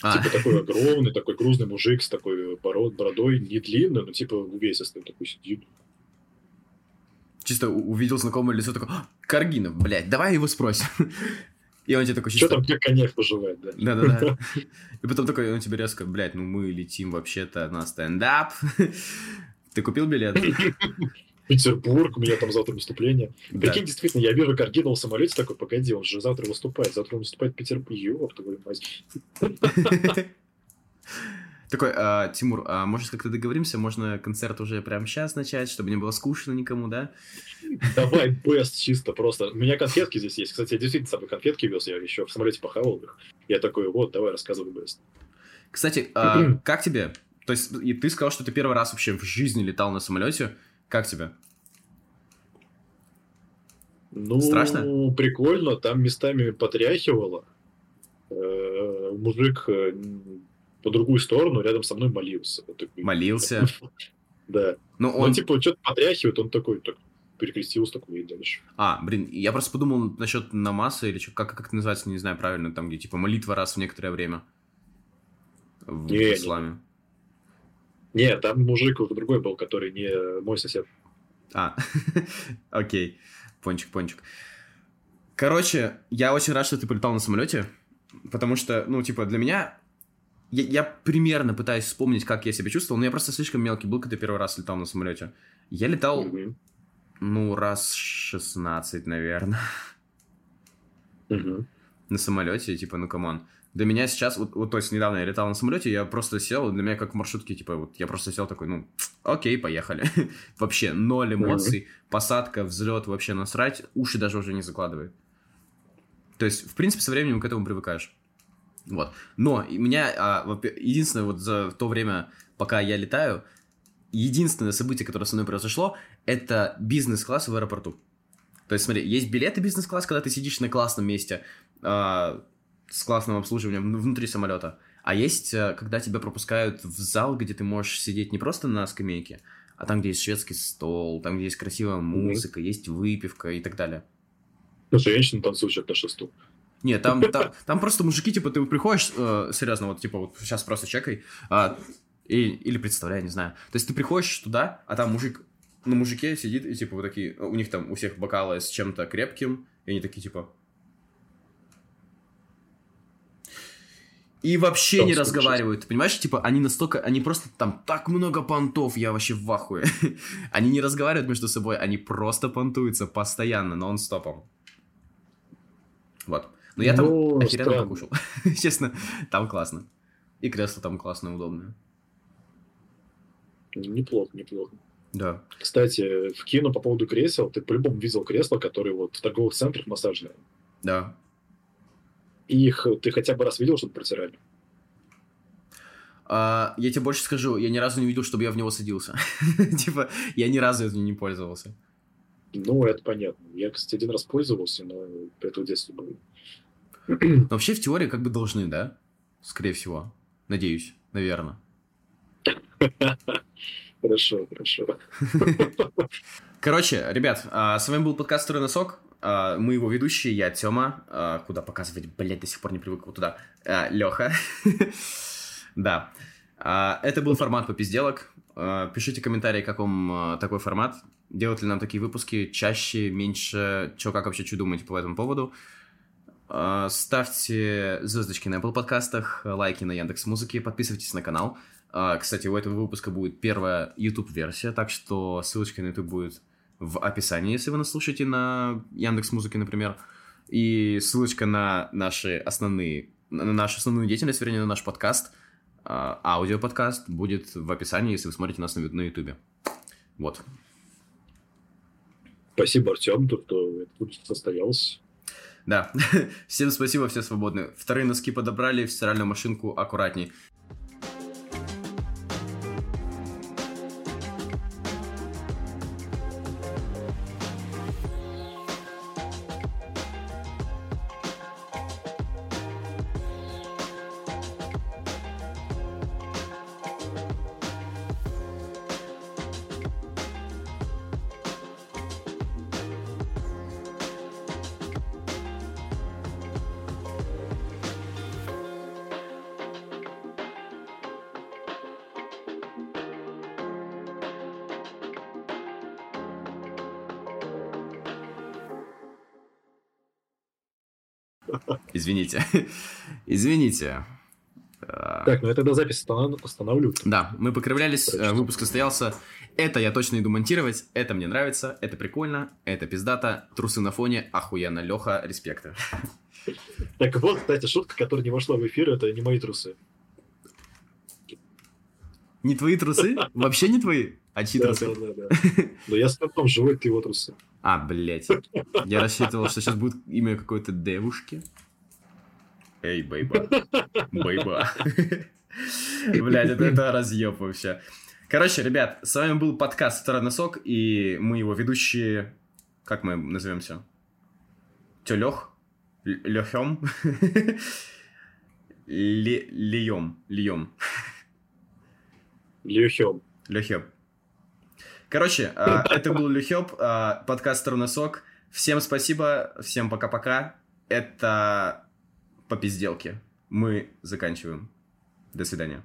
А. Типа, такой огромный, такой грузный мужик с такой бород, бородой, не длинный, но, типа, увесистый такой сидит. Чисто увидел знакомое лицо, такой, «А, Каргинов, блядь, давай его спросим. [laughs] И он тебе такой чисто... Что там, как коньяк поживает, да? Да-да-да. И потом такой, он тебе резко, блядь, ну мы летим вообще-то на стендап. Ты купил билет? [laughs] Петербург, у меня там завтра выступление. Да. Прикинь, действительно, я вижу Каргинова в самолете такой, погоди, он же завтра выступает, завтра он выступает в Петербурге, ёб твою мать. [laughs] Такой, а, Тимур, а может как-то договоримся, можно концерт уже прямо сейчас начать, чтобы не было скучно никому, да? Давай, [laughs] бест чисто просто. У меня конфетки здесь есть. Кстати, я действительно с собой конфетки вез, я еще в самолете похавал их. Я такой, вот, давай, рассказывай бест. Кстати, а, [clears throat] как тебе то есть, и ты сказал, что ты первый раз вообще в жизни летал на самолете. Как тебе? Ну, Страшно? прикольно, там местами потряхивало. Э, мужик э, по другую сторону рядом со мной молился. Молился? [laughs] Да. Ну, он... он типа что-то потряхивает, он такой, так, перекрестился такой и дальше. А, блин, я просто подумал насчет намаса или что, как, как это называется, не знаю правильно, там, где типа молитва раз в некоторое время в не, исламе. Не. Не, там мужик уже другой был, который не мой сосед. А, [laughs] окей. Пончик, пончик. Короче, я очень рад, что ты полетал на самолете, потому что, ну, типа, для меня... Я, я примерно пытаюсь вспомнить, как я себя чувствовал, но я просто слишком мелкий был, когда первый раз летал на самолете. Я летал, mm-hmm. ну, раз 16, наверное. Mm-hmm. На самолете, типа, ну, come on. Для меня сейчас, вот, вот то есть недавно я летал на самолете, я просто сел, для меня как в маршрутке, типа, вот я просто сел такой, ну, окей, поехали. [laughs] вообще ноль эмоций, посадка, взлет, вообще насрать, уши даже уже не закладывает. То есть, в принципе, со временем к этому привыкаешь. Вот. Но меня, а, единственное, вот за то время, пока я летаю, единственное событие, которое со мной произошло, это бизнес-класс в аэропорту. То есть, смотри, есть билеты бизнес-класс, когда ты сидишь на классном месте с классным обслуживанием внутри самолета. А есть, э, когда тебя пропускают в зал, где ты можешь сидеть не просто на скамейке, а там, где есть шведский стол, там, где есть красивая музыка, mm-hmm. есть выпивка и так далее. Ну, женщины танцуют на шесту. Нет, там, там, [laughs] там просто мужики, типа, ты приходишь, э, серьезно, вот, типа, вот сейчас просто чекай, э, и, или представляй, не знаю. То есть ты приходишь туда, а там мужик на мужике сидит, и, типа, вот такие, у них там у всех бокалы с чем-то крепким, и они такие, типа, И вообще не разговаривают, понимаешь? Типа, они настолько, они просто там так много понтов, я вообще в ахуе. [laughs] они не разговаривают между собой, они просто понтуются постоянно, нон-стопом. Вот. Но я там ну, охеренно странно. покушал. [laughs] Честно, там классно. И кресло там классное, удобное. Неплохо, неплохо. Да. Кстати, в кино по поводу кресел, ты по-любому видел кресла, которые вот в торговых центрах массажные. Да. Их ты хотя бы раз видел, чтобы протирали? А, я тебе больше скажу, я ни разу не видел, чтобы я в него садился. [laughs] типа, я ни разу этим не пользовался. Ну, это понятно. Я, кстати, один раз пользовался, но это в детстве было. [clears throat] вообще, в теории, как бы должны, да? Скорее всего. Надеюсь, наверное. [laughs] Хорошо, хорошо. [laughs] Короче, ребят, а, с вами был подкаст «Второй носок». А, мы его ведущие, я Тёма. А, куда показывать, блядь, до сих пор не привык вот туда. Лёха. [laughs] Да. Это был формат по пизделок. Пишите комментарии, как вам такой формат. Делать ли нам такие выпуски чаще, меньше? Чё, как вообще, что думаете по этому поводу? Ставьте звездочки на Apple подкастах, лайки на Яндекс Музыке, подписывайтесь на канал. Кстати, у этого выпуска будет первая YouTube-версия, так что ссылочка на YouTube будет в описании, если вы нас слушаете на Яндекс Музыке, например. И ссылочка на наши основные, на нашу основную деятельность, вернее, на наш подкаст, а, аудиоподкаст, будет в описании, если вы смотрите нас на, Ютубе. Вот. Спасибо, Артем, то, что это состоялось. Да. [laughs] Всем спасибо, все свободны. Вторые носки подобрали, в стиральную машинку аккуратней. Извините. [laughs] Извините. Так, ну я тогда запись остановлю. Да, мы покривлялись, Прочитал. выпуск состоялся. Это я точно иду монтировать, это мне нравится, это прикольно, это пиздата, трусы на фоне, охуенно, Леха, респекты. [laughs] Так вот, кстати, шутка, которая не вошла в эфир, это не мои трусы. Не твои трусы? [laughs] Вообще не твои? А чьи трусы? Да, да, да. Но я с том живой, ты его трусы. А, блядь. Я рассчитывал, что сейчас будет имя какой-то девушки. Эй, бейба. Бейба. Блядь, это, это разъеб вообще. Короче, ребят, с вами был подкаст «Второй носок», и мы его ведущие... Как мы назовемся? Тё, Лёх? Лёхём? Льем. Льем. Лёхём. Лёхём. Короче, а, это был Люхёб, а, подкаст «Второй носок». Всем спасибо, всем пока-пока. Это по пизделке. Мы заканчиваем. До свидания.